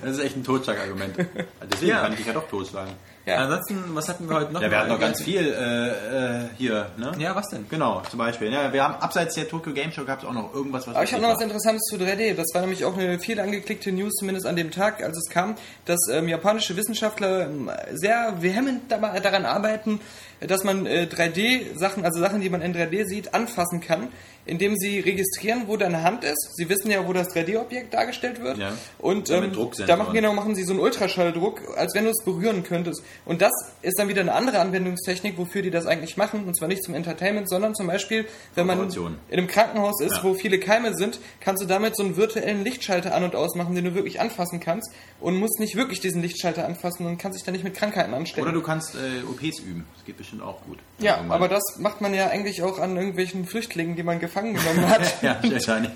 Das ist echt ein Totschlagargument. *laughs* Deswegen Ja. kann ich dich ja doch totschlagen. Ja. Ansonsten, was hatten wir heute noch? Ja, wir hatten noch Mal? ganz viel äh, äh, hier, ne? Ja, was denn? Genau, zum Beispiel. Ja, wir haben abseits der Tokyo Game Show gab es auch noch irgendwas, was Aber ich habe noch was Interessantes zu 3D. Das war nämlich auch eine viel angeklickte News, zumindest an dem Tag, als es kam, dass ähm, japanische Wissenschaftler ähm, sehr vehement dabei- daran arbeiten, dass man äh, 3D-Sachen, also Sachen, die man in 3D sieht, anfassen kann, indem sie registrieren, wo deine Hand ist. Sie wissen ja, wo das 3D-Objekt dargestellt wird. Ja. Und ähm, da machen, genau, machen sie so einen Ultraschalldruck, als wenn du es berühren könntest. Und das ist dann wieder eine andere Anwendungstechnik, wofür die das eigentlich machen. Und zwar nicht zum Entertainment, sondern zum Beispiel, wenn man in einem Krankenhaus ist, Ja. wo viele Keime sind, kannst du damit so einen virtuellen Lichtschalter an- und ausmachen, den du wirklich anfassen kannst und musst nicht wirklich diesen Lichtschalter anfassen und kannst dich dann nicht mit Krankheiten anstecken. Oder du kannst äh, OPs üben. Das geht bestimmt auch gut. ja, aber das macht man ja eigentlich auch an irgendwelchen Flüchtlingen, die man gefangen genommen hat. *laughs* Ja, wahrscheinlich.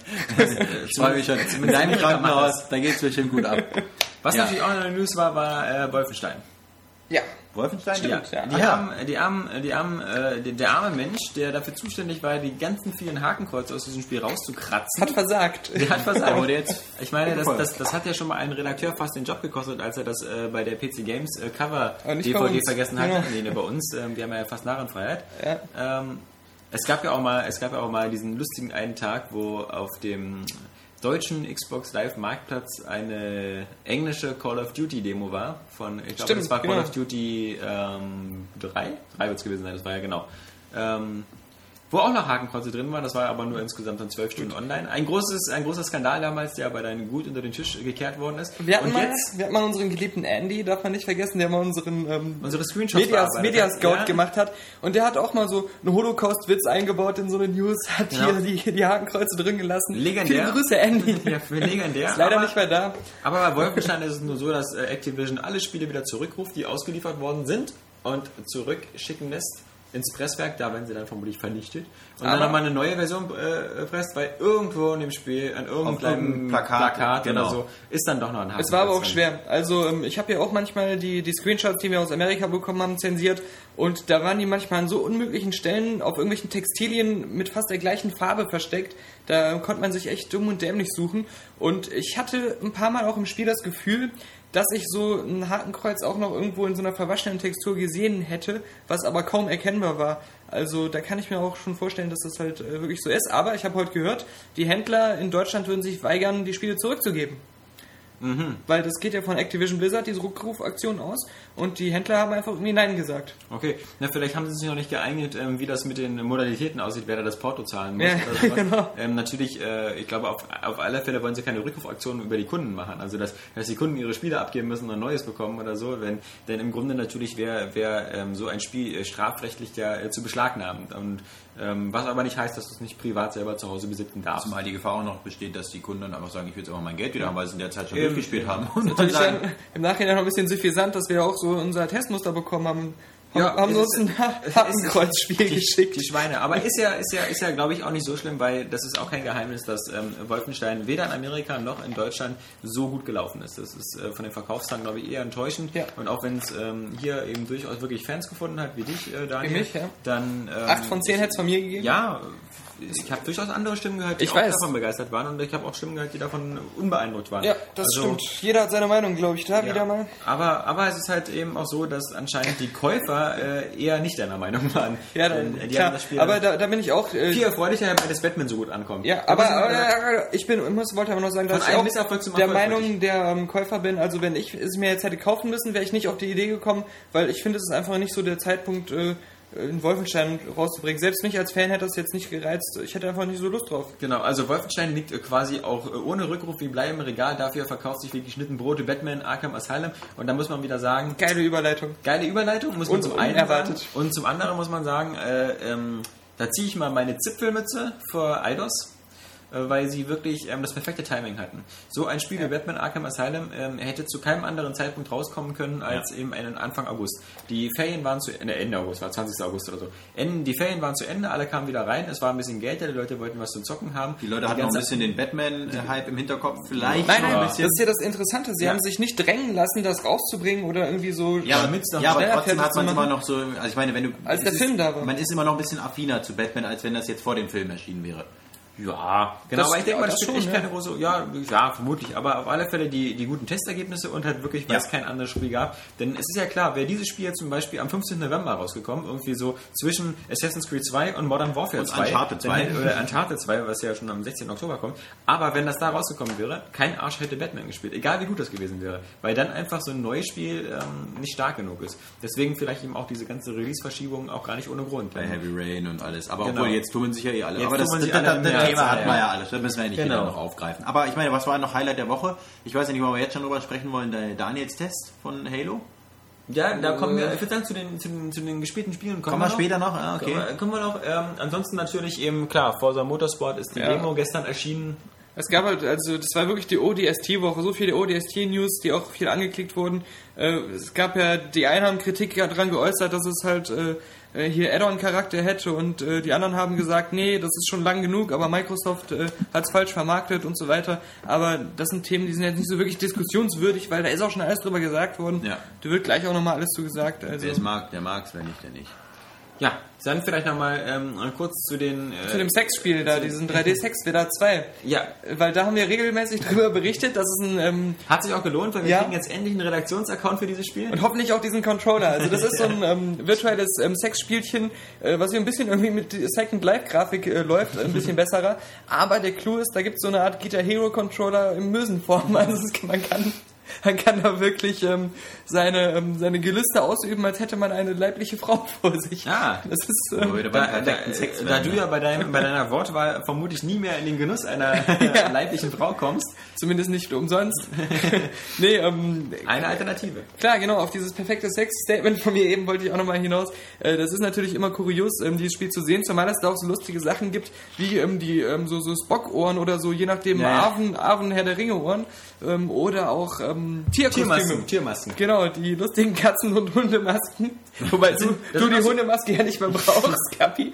Ich freue mich schon. In deinem Krankenhaus, da geht es bestimmt gut ab. Was Ja. natürlich auch in der News war, war äh, Wolfenstein. ja. Wolfenstein? Stimmt, ja. Die ja. haben, die haben, die haben, äh, der, der arme Mensch, der dafür zuständig war, die ganzen vielen Hakenkreuze aus diesem Spiel rauszukratzen. Hat versagt. Der hat versagt. wurde jetzt ich meine, das, das, das hat ja schon mal einen Redakteur fast den Job gekostet, als er das äh, bei der PC Games äh, Cover Aber DVD vergessen. Genau. Nee, nee, bei uns. Ähm, wir haben ja fast Narrenfreiheit. Ja. Ähm, es gab ja auch mal, es gab ja auch mal diesen lustigen einen Tag, wo auf dem deutschen Xbox Live Marktplatz eine englische Call of Duty Demo war von, ich glaube, das war Call genau. of Duty ähm, 3? 3 wird es gewesen sein, das war ja genau. Ähm, wo auch noch Hakenkreuze drin waren, das war aber nur insgesamt dann zwölf Stunden online. Ein, großes, ein großer Skandal damals, der aber dann gut unter den Tisch gekehrt worden ist. Wir hatten, Und mal, jetzt wir hatten mal unseren geliebten Andy, darf man nicht vergessen, der mal unseren ähm, unsere Screenshots Media, bearbeitet Media. Scout Ja. gemacht hat. Und der hat auch mal so einen Holocaust-Witz eingebaut in so eine News, hat Genau. hier die, die Hakenkreuze drin gelassen. Legendär. Viele Grüße, Andy. Ja, für legendär. *laughs* Ist leider aber, nicht mehr da. Aber bei Wolfenstein ist es nur so, dass äh, Activision alle Spiele wieder zurückruft, die ausgeliefert worden sind und zurückschicken lässt ins Presswerk, da werden sie dann vermutlich vernichtet. Und dann Aber- nochmal eine neue Version äh, presst, weil irgendwo in dem Spiel, an irgendeinem kleinen Plakat, Plakat, genau. oder so, ist dann doch noch ein Es war aber auch drin. schwer. Also ähm, ich habe ja auch manchmal die, die Screenshots, die wir aus Amerika bekommen haben, zensiert. Und da waren die manchmal an so unmöglichen Stellen auf irgendwelchen Textilien mit fast der gleichen Farbe versteckt. Da konnte man sich echt dumm und dämlich suchen. Und ich hatte ein paar Mal auch im Spiel das Gefühl, dass ich so ein Hakenkreuz auch noch irgendwo in so einer verwaschenen Textur gesehen hätte, was aber kaum erkennbar war. Also da kann ich mir auch schon vorstellen, dass das halt äh, wirklich so ist. Aber ich habe heute gehört, die Händler in Deutschland würden sich weigern, die Spiele zurückzugeben. Weil das geht ja von Activision Blizzard, diese Rückrufaktion aus. Und die Händler haben einfach irgendwie Nein gesagt. Okay, na, vielleicht haben sie sich noch nicht geeignet, ähm, wie das mit den Modalitäten aussieht, wer da das Porto zahlen muss. Ja, oder sowas. *laughs* genau. ähm, natürlich, äh, ich glaube, auf, auf alle Fälle wollen sie keine Rückrufaktionen über die Kunden machen. Also, dass, dass die Kunden ihre Spiele abgeben müssen und ein neues bekommen oder so. Wenn, denn im Grunde natürlich wäre wär, ähm, so ein Spiel äh, strafrechtlich ja äh, zu beschlagnahmen. Und was aber nicht heißt, dass du es nicht privat selber zu Hause besitzen darfst. Zumal die Gefahr auch noch besteht, dass die Kunden dann einfach sagen, ich will jetzt aber mein Geld wieder haben, weil sie in der Zeit schon Eben. durchgespielt haben. *laughs* Und dann sagen, im Nachhinein noch ein bisschen suffisant, dass wir auch so unser Testmuster bekommen haben. Ja, haben uns ein Hakenkreuzspiel geschickt. Die Schweine. Aber ist ja, ist ja, ist ja, glaube ich, auch nicht so schlimm, weil das ist auch kein Geheimnis, dass ähm, Wolfenstein weder in Amerika noch in Deutschland so gut gelaufen ist. Das ist äh, von den Verkaufszahlen, glaube ich, eher enttäuschend. Ja. Und auch wenn es ähm, hier eben durchaus wirklich Fans gefunden hat, wie dich, äh, Daniel, Wie mich, ja. dann... Ähm, Acht von zehn hätte es von mir gegeben. ja, ich habe durchaus andere Stimmen gehört, die Ich auch weiß. davon begeistert waren und ich habe auch Stimmen gehört, die davon unbeeindruckt waren. Ja, das Also, stimmt. Jeder hat seine Meinung, glaube ich, da Ja. wieder mal. Aber, aber es ist halt eben auch so, dass anscheinend die Käufer äh, eher nicht deiner Meinung waren. Ja, dann, äh, die klar. haben das Spiel aber da, da bin ich auch. Äh, viel erfreulicher, weil das Batman so gut ankommt. ja, aber, aber äh, ich bin, ich muss, wollte aber noch sagen, dass ich auch der Erfolg Meinung der ähm, Käufer bin. Also wenn ich es mir jetzt hätte kaufen müssen, wäre ich nicht auf die Idee gekommen, weil ich finde, es ist einfach nicht so der Zeitpunkt, äh, einen Wolfenstein rauszubringen. Selbst mich als Fan hätte das jetzt nicht gereizt. Ich hätte einfach nicht so Lust drauf. Genau, also Wolfenstein liegt äh, quasi auch äh, ohne Rückruf wie Blei im Regal. Dafür verkauft sich wie geschnitten Brote Batman Arkham Asylum. Und da muss man wieder sagen, Geile Überleitung. geile Überleitung, muss man Und zum einen unerwartet. sagen. Und zum anderen muss man sagen, äh, ähm, da ziehe ich mal meine Zipfelmütze vor Eidos, äh, weil sie wirklich ähm, das perfekte Timing hatten. So ein Spiel wie Batman Arkham Asylum ähm, hätte zu keinem anderen Zeitpunkt rauskommen können als eben einen Anfang August. Die Ferien waren zu Ende, Ende August, war 20. August oder so. Ende, die Ferien waren zu Ende, alle kamen wieder rein, es war ein bisschen Geld, da, die Leute wollten was zu zocken haben. Die Leute hatten noch ein bisschen den Batman-Hype im Hinterkopf. Vielleicht Nein, nein, ein das ist ja das Interessante. Sie Ja. haben sich nicht drängen lassen, das rauszubringen oder irgendwie so. Ja, aber, damit's doch ja, aber trotzdem hat man immer noch so, also ich meine, wenn du... Als es der ist, Film da war. Man ist immer noch ein bisschen affiner zu Batman, als wenn das jetzt vor dem Film erschienen wäre. Ja, genau, Das- aber ich denke mal, das das spielt echt ja. keine große, ja, ja, vermutlich, aber auf alle Fälle die, die guten Testergebnisse und halt wirklich, weil Ja. es kein anderes Spiel gab. Denn es ist ja klar, wäre dieses Spiel jetzt zum Beispiel am 15. November rausgekommen, irgendwie so zwischen Assassin's Creed 2 und Modern Warfare Und 2. Uncharted 2. dann hätte- Oder Uncharted 2, was ja schon am 16. Oktober kommt. Aber wenn das da rausgekommen wäre, kein Arsch hätte Batman gespielt, egal wie gut das gewesen wäre. Weil dann einfach so ein neues Spiel ähm, nicht stark genug ist. Deswegen vielleicht eben auch diese ganze Release-Verschiebung auch gar nicht ohne Grund. Bei Heavy Rain und alles. Aber Genau. obwohl, jetzt tummeln sich ja eh alle. Jetzt aber das, das, das, Thema März, hatten ja. wir ja alles. Das müssen wir ja nicht Genau. wieder noch aufgreifen. Aber ich meine, was war noch Highlight der Woche? Ich weiß ja nicht, ob wir jetzt schon drüber sprechen wollen. Der Daniels Test von Halo. Ja, da kommen wir, ich würde sagen, zu den, zu den, zu den gespielten Spielen kommen, Kommen wir noch. später noch? Ah, okay. Kommen wir, kommen wir noch. Ähm, ansonsten natürlich eben, klar, Forza Motorsport ist die Ja. Demo gestern erschienen. Es gab halt, also das war wirklich die ODST-Woche, so viele ODST-News, die auch viel angeklickt wurden. Äh, es gab ja, die einen haben Kritik daran geäußert, dass es halt äh, äh, hier Add-on-Charakter hätte und äh, die anderen haben gesagt, nee, das ist schon lang genug, aber Microsoft äh, hat es falsch vermarktet und so weiter. Aber das sind Themen, die sind jetzt nicht so wirklich diskussionswürdig, weil da ist auch schon alles drüber gesagt worden. Ja. Da wird gleich auch nochmal alles zu gesagt. Also Wer es mag, der mag es, wer nicht, der nicht. Ja, dann vielleicht nochmal ähm, kurz zu den. Äh, zu dem Sexspiel da, diesen 3D-Sex-Widder 2. ja, Weil da haben wir regelmäßig drüber berichtet, dass es ein ähm, hat sich auch gelohnt, weil wir Ja. kriegen jetzt endlich einen Redaktionsaccount für dieses Spiel. Und hoffentlich auch diesen Controller. Also das *laughs* ist so ein ähm, virtuelles ähm, Sexspielchen, äh, was hier ein bisschen irgendwie mit Second Life Grafik äh, läuft, ein bisschen *laughs* besserer. Aber der Clou ist, da gibt es so eine Art Guitar Hero Controller in Mösenform. *laughs* Also man kann man kann da wirklich ähm, seine, ähm, seine Gelüste ausüben, als hätte man eine leibliche Frau *laughs* vor sich. Ah. Das ist ähm, Da, da, Sex da werden, du ja bei, deinem, bei deiner Wortwahl vermutlich nie mehr in den Genuss einer *laughs* *laughs* leiblichen Frau kommst, zumindest nicht umsonst. nee, ähm, eine Alternative. Klar, genau, auf dieses perfekte Sex-Statement von mir eben wollte ich auch nochmal hinaus. Äh, das ist natürlich immer kurios, ähm, dieses Spiel zu sehen, zumal es da auch so lustige Sachen gibt, wie ähm, die ähm, so, so Spock-Ohren oder so, je nachdem Ja, ja. Arven, Arven Herr der Ringe-Ohren ähm, oder auch ähm, Tierkostüme. Tiermasken, Tiermasken. Genau, die lustigen Katzen- und Hundemasken. Wobei du, du die so- Hundemaske ja nicht mehr brauchst, Kapi.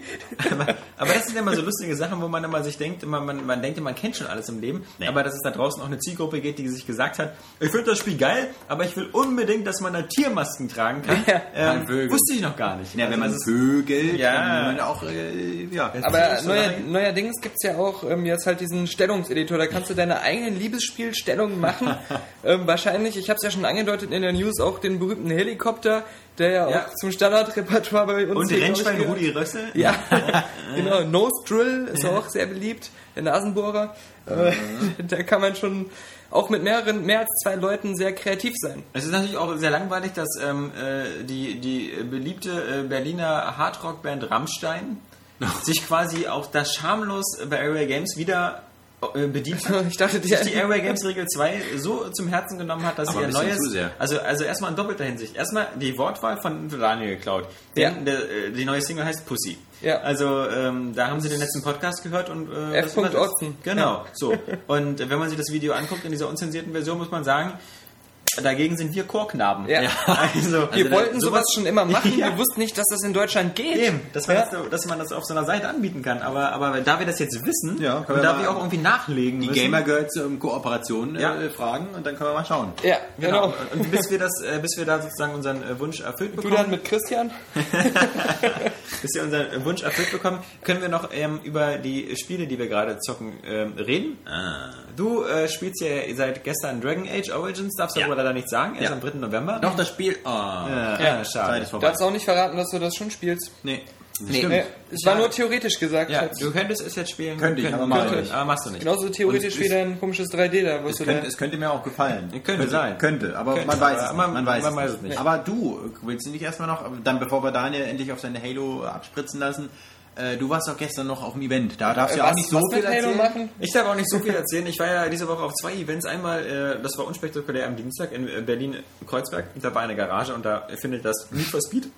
aber, aber das sind immer so lustige Sachen, wo man immer sich denkt, immer, man, man denkt, man kennt schon alles im Leben, Nee. aber dass es da draußen auch eine Zielgruppe geht, die sich gesagt hat, ich finde das Spiel geil, aber ich will unbedingt, dass man da Tiermasken tragen kann. Ja. Ähm, Vögel. wusste ich noch gar nicht. Ja, wenn man Also es Vögel, Ja. kann man auch, äh, ja. Aber neuer, neuerdings gibt's ja auch ähm, jetzt halt diesen Stellungseditor, da kannst du deine eigenen Liebesspielstellungen machen. *laughs* ähm, wahrscheinlich, ich habe es ja schon angedeutet in der News, auch den berühmten Helikopter, der ja, Ja. auch zum Standardrepertoire bei uns Und Rennschwein. Rudi Rössel? Ja, *laughs* genau. Nose Drill ist auch sehr beliebt, der Nasenbohrer. Äh, *laughs* da kann man schon auch mit mehreren, mehr als zwei Leuten sehr kreativ sein. Es ist natürlich auch sehr langweilig, dass ähm, äh, die, die beliebte äh, Berliner Hardrock-Band Rammstein *laughs* sich quasi auch das schamlos bei Airway Games wieder bedient hat. *laughs* Ich dachte, die, sich die Airway Games Regel 2 so zum Herzen genommen hat, dass Aber sie ein ihr neues. zu sehr. Also, also erstmal in doppelter Hinsicht. Erstmal die Wortwahl von Daniel geklaut. Denn Ja. der, äh, die neue Single heißt Pussy. Ja. Also ähm, da haben sie den letzten Podcast gehört und äh, F. das war das. Otzen. Genau, so. Und äh, wenn man sich das Video anguckt in dieser unzensierten Version, muss man sagen, Dagegen sind wir Chorknaben. Ja. *laughs* Also, Wir also wollten sowas schon immer machen, *laughs* Ja. wir wussten nicht, dass das in Deutschland geht. Eben, dass man, Ja. das, dass man das auf so einer Seite anbieten kann. Aber, aber da wir das jetzt wissen Ja, können und wir da wir auch irgendwie nachlegen Die müssen, Gamer Girls um Kooperation Ja. äh, fragen und dann können wir mal schauen. Ja, Genau. genau. Und bis wir das, äh, bis wir da sozusagen unseren äh, Wunsch erfüllt Du bekommen, dann mit Christian? *laughs* bis wir unseren äh, Wunsch erfüllt bekommen, können wir noch ähm, über die Spiele, die wir gerade zocken, ähm, reden. Du äh, spielst ja seit gestern Dragon Age Origins, darfst du Ja. Leider nicht sagen, erst Ja. am 3. November. Doch, das Spiel. Oh, Ja. Zeit schade. ist Du vorbei. darfst auch nicht verraten, dass du das schon spielst. Nee, Nee. stimmt. Nee, es war nur theoretisch gesagt. Ja, du könntest es jetzt spielen. Könnte ich, aber mach ich. aber machst du nicht. Genauso theoretisch wie es- dein komisches 3D da, was Es du könnte, da... es könnte mir auch gefallen. *laughs* Könnte sein. Könnte, aber Könnte, man weiß aber es man- nicht. Man weiß, man es, weiß nicht. es nicht. Aber du, willst du nicht erstmal noch, dann bevor wir Daniel endlich auf seine Halo abspritzen lassen, äh, du warst auch gestern noch auf dem Event. Da darfst du ja auch nicht so viel erzählen. machen? Ich darf auch nicht so viel *laughs* erzählen. Ich war ja diese Woche auf zwei Events. Einmal, äh, das war unspektakulär am Dienstag in äh, Berlin-Kreuzberg. Da war eine Garage und da findet das Need for Speed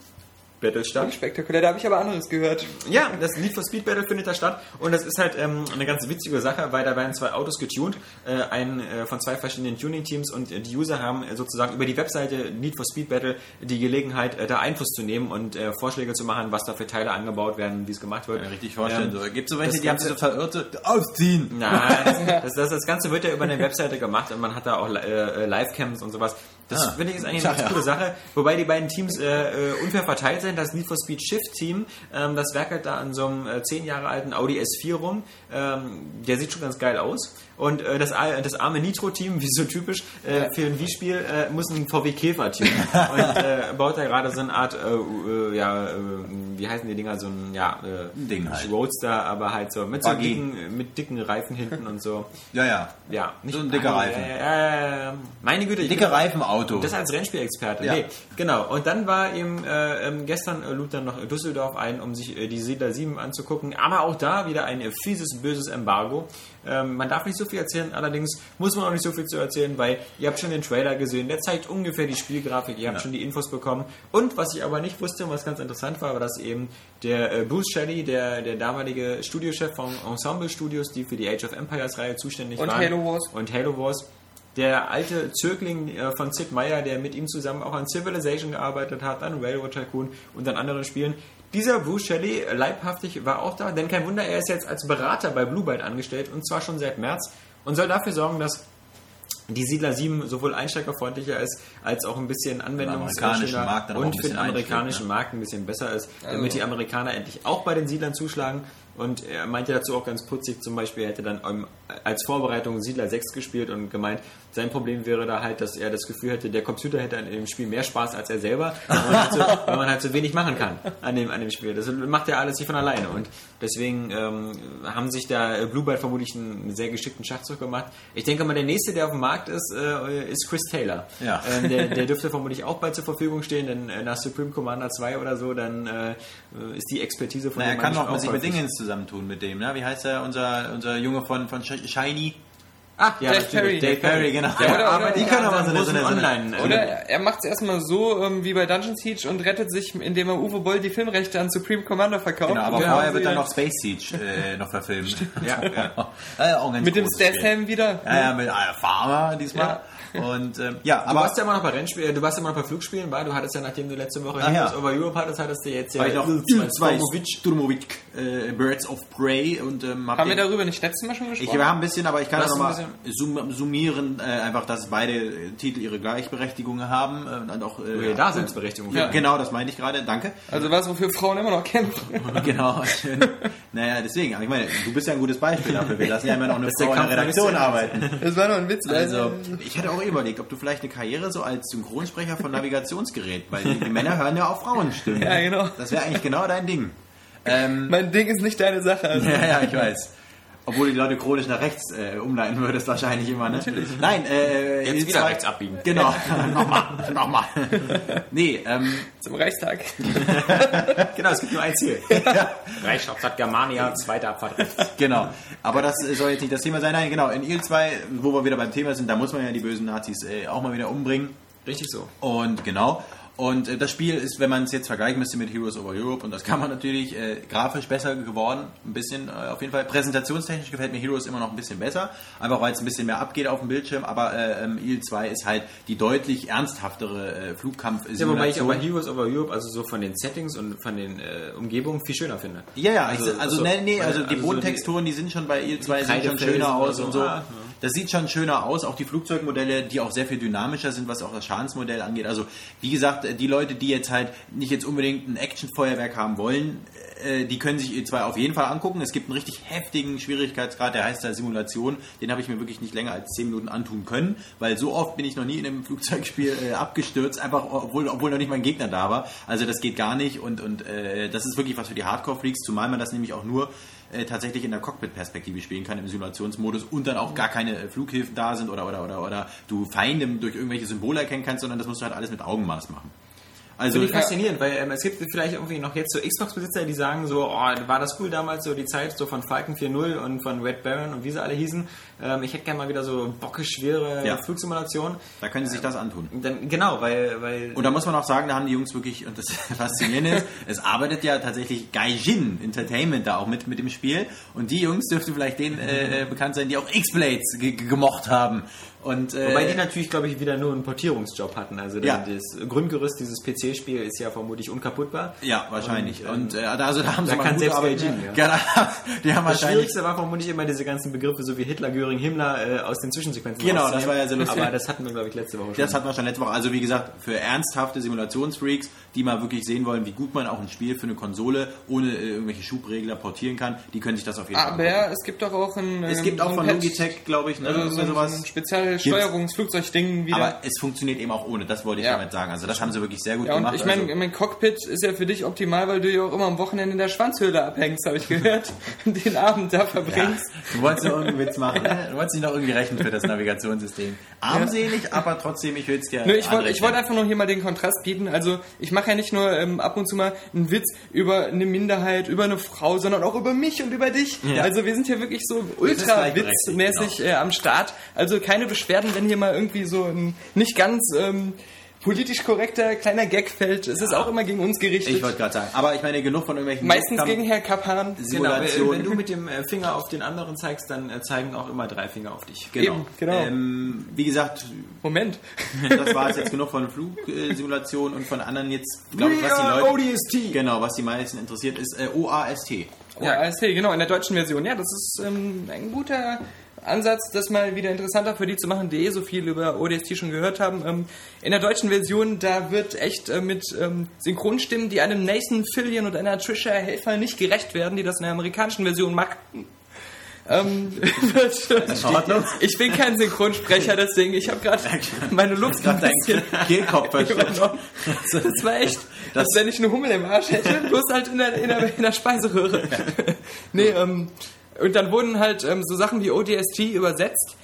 Battle statt. Spektakulär, da habe ich aber anderes gehört. Ja, das Need for Speed Battle findet da statt und das ist halt ähm, eine ganz witzige Sache, weil da werden zwei Autos getuned, äh, ein äh, von zwei verschiedenen Tuning-Teams und äh, die User haben äh, sozusagen über die Webseite Need for Speed Battle die Gelegenheit, äh, da Einfluss zu nehmen und äh, Vorschläge zu machen, was da für Teile angebaut werden, wie es gemacht wird. Ja, richtig vorstellen. Ähm, so. Gibt es so welche, das die haben Ganze- so verirrte ausziehen. Nein, das, das, das Ganze wird ja über eine Webseite gemacht und man hat da auch äh, Livecams und sowas. Das Ah. finde ich ist eigentlich eine ganz coole Sache. Wobei die beiden Teams äh, äh, unfair verteilt sind. Das Need for Speed Shift Team, ähm, das werkelt da an so einem äh, zehn Jahre alten Audi S4 rum. Ähm, der sieht schon ganz geil aus. Und äh, das, das arme Nitro-Team, wie so typisch äh, für ein Wii-Spiel, äh, muss ein VW Käfer team *laughs* und äh, baut da gerade so eine Art, äh, äh, ja, wie heißen die Dinger, so ein, ja, Ding halt. Roadster, aber halt so mit so Buggy. dicken, mit dicken Reifen hinten und so. Ja, ja. Ja, So ein dicker Reifen. Meine Güte. Dicke Reifenauto. Das als Rennspielexperte. Ja. Nee, genau. Und dann war eben äh, ähm, gestern lud dann noch Düsseldorf ein, um sich die Siedler 7 anzugucken. Aber auch da wieder ein fieses, böses Embargo. Ähm, man darf nicht so viel erzählen, allerdings muss man auch nicht so viel zu erzählen, weil ihr habt schon den Trailer gesehen, der zeigt ungefähr die Spielgrafik, ihr habt Ja. schon die Infos bekommen. Und was ich aber nicht wusste und was ganz interessant war, war, dass eben der äh, Bruce Shelley, der, der damalige Studiochef von Ensemble Studios, die für die Age of Empires Reihe zuständig Und waren. Halo Wars. Und Halo Wars. Der alte Zögling äh, von Sid Meier, der mit ihm zusammen auch an Civilization gearbeitet hat, an Railroad Tycoon und an anderen Spielen. Dieser Bruce Shelley, äh, leibhaftig, war auch da, denn kein Wunder, er ist jetzt als Berater bei Blue Byte angestellt und zwar schon seit März und soll dafür sorgen, dass die Siedler 7 sowohl einsteigerfreundlicher ist, als auch ein bisschen ein und für den amerikanischen Markt ein bisschen besser ist, damit die Amerikaner endlich auch bei den Siedlern zuschlagen. Und er meinte dazu auch ganz putzig, zum Beispiel, er hätte dann ähm, als Vorbereitung Siedler 6 gespielt und gemeint, sein Problem wäre da halt, dass er das Gefühl hätte, der Computer hätte an dem Spiel mehr Spaß als er selber, weil man halt so, *laughs* man halt so wenig machen kann an dem, an dem Spiel. Das macht ja alles nicht von alleine. Und deswegen ähm, haben sich da äh, Blue Byte vermutlich einen sehr geschickten Schachzug gemacht. Ich denke mal, der nächste, der auf dem Markt ist, äh, ist Chris Taylor. Ja. Ähm, der, der *laughs* dürfte vermutlich auch bald zur Verfügung stehen, denn äh, nach Supreme Commander 2 oder so, dann äh, ist die Expertise von Na, er dem kann Mann doch mit sich auch mit häufig. Dingens zusammentun mit dem, ne? Wie heißt er, unser, unser Junge von, von Sh- Shiny? Ach, ja, Dave. Perry. Dave Perry, genau. Der oder- arbeitet oder- die können aber seinem so eine- so eine- so eine- Online. Oder er macht es erstmal so ähm, wie bei Dungeon Siege und rettet sich, indem er Uwe Boll die Filmrechte an Supreme Commander verkauft. Genau, aber Und vorher wird dann noch Space Siege äh, *laughs* noch verfilmt. Ja, ja. ja, auch ein ganz mit dem. Statham wieder. Ja, ja, mit ah, Farmer diesmal. Und ähm, ja, Du aber warst ja immer noch bei Rennspielen, du warst ja immer noch bei Flugspielen, weil du hattest ja, nachdem du letzte Woche ja. Heroes over Europe hattest, hattest du jetzt ja war ich noch Il-2 zwei Sturmovich. Sturmovich, äh, Birds of Prey und ähm, hab Haben wir darüber nicht letztes Mal schon Ich gesprochen? war ein bisschen, aber ich kann Was noch mal ein sum summieren, äh, einfach, dass beide äh, Titel ihre Gleichberechtigung haben äh, und auch äh, Ihre Daseinsberechtigung. Ja, genau, das meinte ich gerade. Danke. also was, wofür Frauen immer noch kämpfen. *laughs* genau. Schön. Naja, deswegen. Aber ich meine, du bist ja ein gutes Beispiel dafür. Wir lassen ja immer noch eine Frau in der Redaktion arbeiten. Das war nur ein Witz. Also, ich hatte auch überlegt, ob du vielleicht eine Karriere so als Synchronsprecher von Navigationsgerät, weil die, die Männer hören ja auf Frauenstimmen. Ja, genau. Das wäre eigentlich genau dein Ding. Ähm, *laughs* mein Ding ist nicht deine Sache. Also. ja, ja, ich weiß. Obwohl du die Leute chronisch nach rechts äh, umleiten würdest, wahrscheinlich immer, ne? Natürlich. Nein, äh, Jetzt wieder zwei- rechts abbiegen. Genau. *laughs* nochmal, nochmal. *laughs* Nee, ähm, Zum Reichstag. Genau, es gibt nur ein Ziel. Reichshauptstadt Germania, zweite Abfahrt rechts. genau. Aber das soll jetzt nicht das Thema sein. Nein, genau. In Il 2, wo wir wieder beim Thema sind, da muss man ja die bösen Nazis äh, auch mal wieder umbringen. Richtig so. Und genau. Und äh, das Spiel ist, wenn man es jetzt vergleichen müsste mit Heroes Over Europe, und das kann man natürlich, äh, grafisch besser geworden, ein bisschen äh, auf jeden Fall. Präsentationstechnisch gefällt mir Heroes immer noch ein bisschen besser, einfach weil es ein bisschen mehr abgeht auf dem Bildschirm, aber äh, ähm, Il 2 ist halt die deutlich ernsthaftere äh, flugkampf Ja, wobei ich aber Heroes Over Europe, also so von den Settings und von den äh, Umgebungen viel schöner finde. Ja, ja, Also- also, also, also- nee, nee, also die also so Bodentexturen, die sind schon bei Il 2 sehen schon schöner aus und so. Ah, ja. Das sieht schon schöner aus, auch die Flugzeugmodelle, die auch sehr viel dynamischer sind, was auch das Schadensmodell angeht. Also, wie gesagt, die Leute, die jetzt halt nicht jetzt unbedingt ein Actionfeuerwerk haben wollen, die können sich E2 auf jeden Fall angucken. Es gibt einen richtig heftigen Schwierigkeitsgrad, der heißt da Simulation. Den habe ich mir wirklich nicht länger als 10 Minuten antun können, weil so oft bin ich noch nie in einem *laughs* Flugzeugspiel äh, abgestürzt, einfach obwohl, obwohl noch nicht mein Gegner da war. Also das geht gar nicht und, und äh, das ist wirklich was für die Hardcore-Freaks, zumal man das nämlich auch nur äh, tatsächlich in der Cockpit-Perspektive spielen kann im Simulationsmodus und dann auch gar keine äh, Flughilfen da sind oder, oder, oder, oder du Feinde durch irgendwelche Symbole erkennen kannst, sondern das musst du halt alles mit Augenmaß machen. Also Finde ich faszinierend, weil ähm, es gibt vielleicht irgendwie noch jetzt so Xbox-Besitzer, die sagen so, oh, war das cool damals, so die Zeit so von Falcon 4.0 und von Red Baron und wie sie alle hießen. Ähm, ich hätte gerne mal wieder so bockeschwere Ja. Flugsimulation. da können sie sich das antun. Dann, genau, weil, weil Und da muss man auch sagen, da haben die Jungs wirklich, und das *laughs* Faszinierende ist, es arbeitet ja tatsächlich Gaijin Entertainment da auch mit, mit dem Spiel. Und die Jungs dürften vielleicht denen äh, äh, bekannt sein, die auch X-Blades ge ge- gemocht haben. Und, äh, Wobei die natürlich, glaube ich, wieder nur einen Portierungsjob hatten. Also Ja. das Grundgerüst dieses PC-Spiel ist ja vermutlich unkaputtbar. ja, wahrscheinlich. Und, ähm, Und, äh, da, also da haben da sie kann selbst Arbeit- Gaijin, ja. Genau, *laughs* die haben Das Schwierigste war vermutlich immer diese ganzen Begriffe, so wie Hitler, Göring, Himmler äh, aus den Zwischensequenzen Genau, das war ja sehr lustig. Aber das hatten wir, glaube ich, letzte Woche schon. Das hatten wir schon letzte Woche. Also wie gesagt, für ernsthafte Simulationsfreaks, die mal wirklich sehen wollen, wie gut man auch ein Spiel für eine Konsole ohne äh, irgendwelche Schubregler portieren kann, die können sich das auf jeden Fall. Aber es gibt doch auch ein. Es ähm, gibt auch so von ein Patch, Logitech, glaube ich, ne, Also so, ein- sowas. ein Spezialsteuerungsflugzeugding wieder. Aber es funktioniert eben auch ohne, das wollte ich Ja. damit sagen. Also das haben sie wirklich sehr gut ja, und gemacht. ich meine, also, mein Cockpit ist ja für dich optimal, weil du ja auch immer am Wochenende in der Schwanzhöhle abhängst, habe ich gehört, *laughs* und den Abend da ja, verbringst. du wolltest ja irgendeinen Witz machen. ne? Du wolltest dich noch irgendwie rechnen für das Navigationssystem. Armselig, aber trotzdem, ich will es dir Nö, ich wollte wollte einfach nur hier mal den Kontrast bieten. Also ich mache ja nicht nur ähm, ab und zu mal einen Witz über eine Minderheit, über eine Frau, sondern auch über mich und über dich. Ja. Also wir sind hier wirklich so ultra witzmäßig genau. äh, am Start. Also keine Beschwerden, wenn hier mal irgendwie so ein nicht ganz ähm, politisch korrekter kleiner Gag fällt. Es ist auch immer gegen uns gerichtet. Ich wollte gerade sagen. Aber ich meine, genug von irgendwelchen Meistens Kampf- gegen Herr Kappan. Genau, wenn, Simulationen. wenn du mit dem äh, Finger auf den anderen zeigst, dann äh, zeigen auch immer drei Finger auf dich. Genau. Eben, genau. Ähm, wie gesagt, Moment. das war es jetzt genug von Flugsimulationen und von anderen jetzt, glaube ich, was die Leute... ODST. Genau, was die meisten interessiert, ist äh, OAST. Ja, AST, genau, in der deutschen Version. Ja, das ist ähm, ein guter Ansatz, das mal wieder interessanter für die zu machen, die eh so viel über ODST schon gehört haben. Ähm, in der deutschen Version, da wird echt äh, mit ähm, Synchronstimmen, die einem Nathan Fillion und einer Trisha Helfer nicht gerecht werden, die das in der amerikanischen Version machen. Ähm, *laughs* ich bin kein Synchronsprecher, deswegen ich habe gerade meine Luft ein bisschen Kehlkopf *laughs* versteckt. übernommen. Das war echt, als wenn ich eine Hummel im Arsch hätte, bloß halt in der, in der, in der Speiseröhre. nee, ähm, und dann wurden halt ähm, so Sachen wie ODST übersetzt,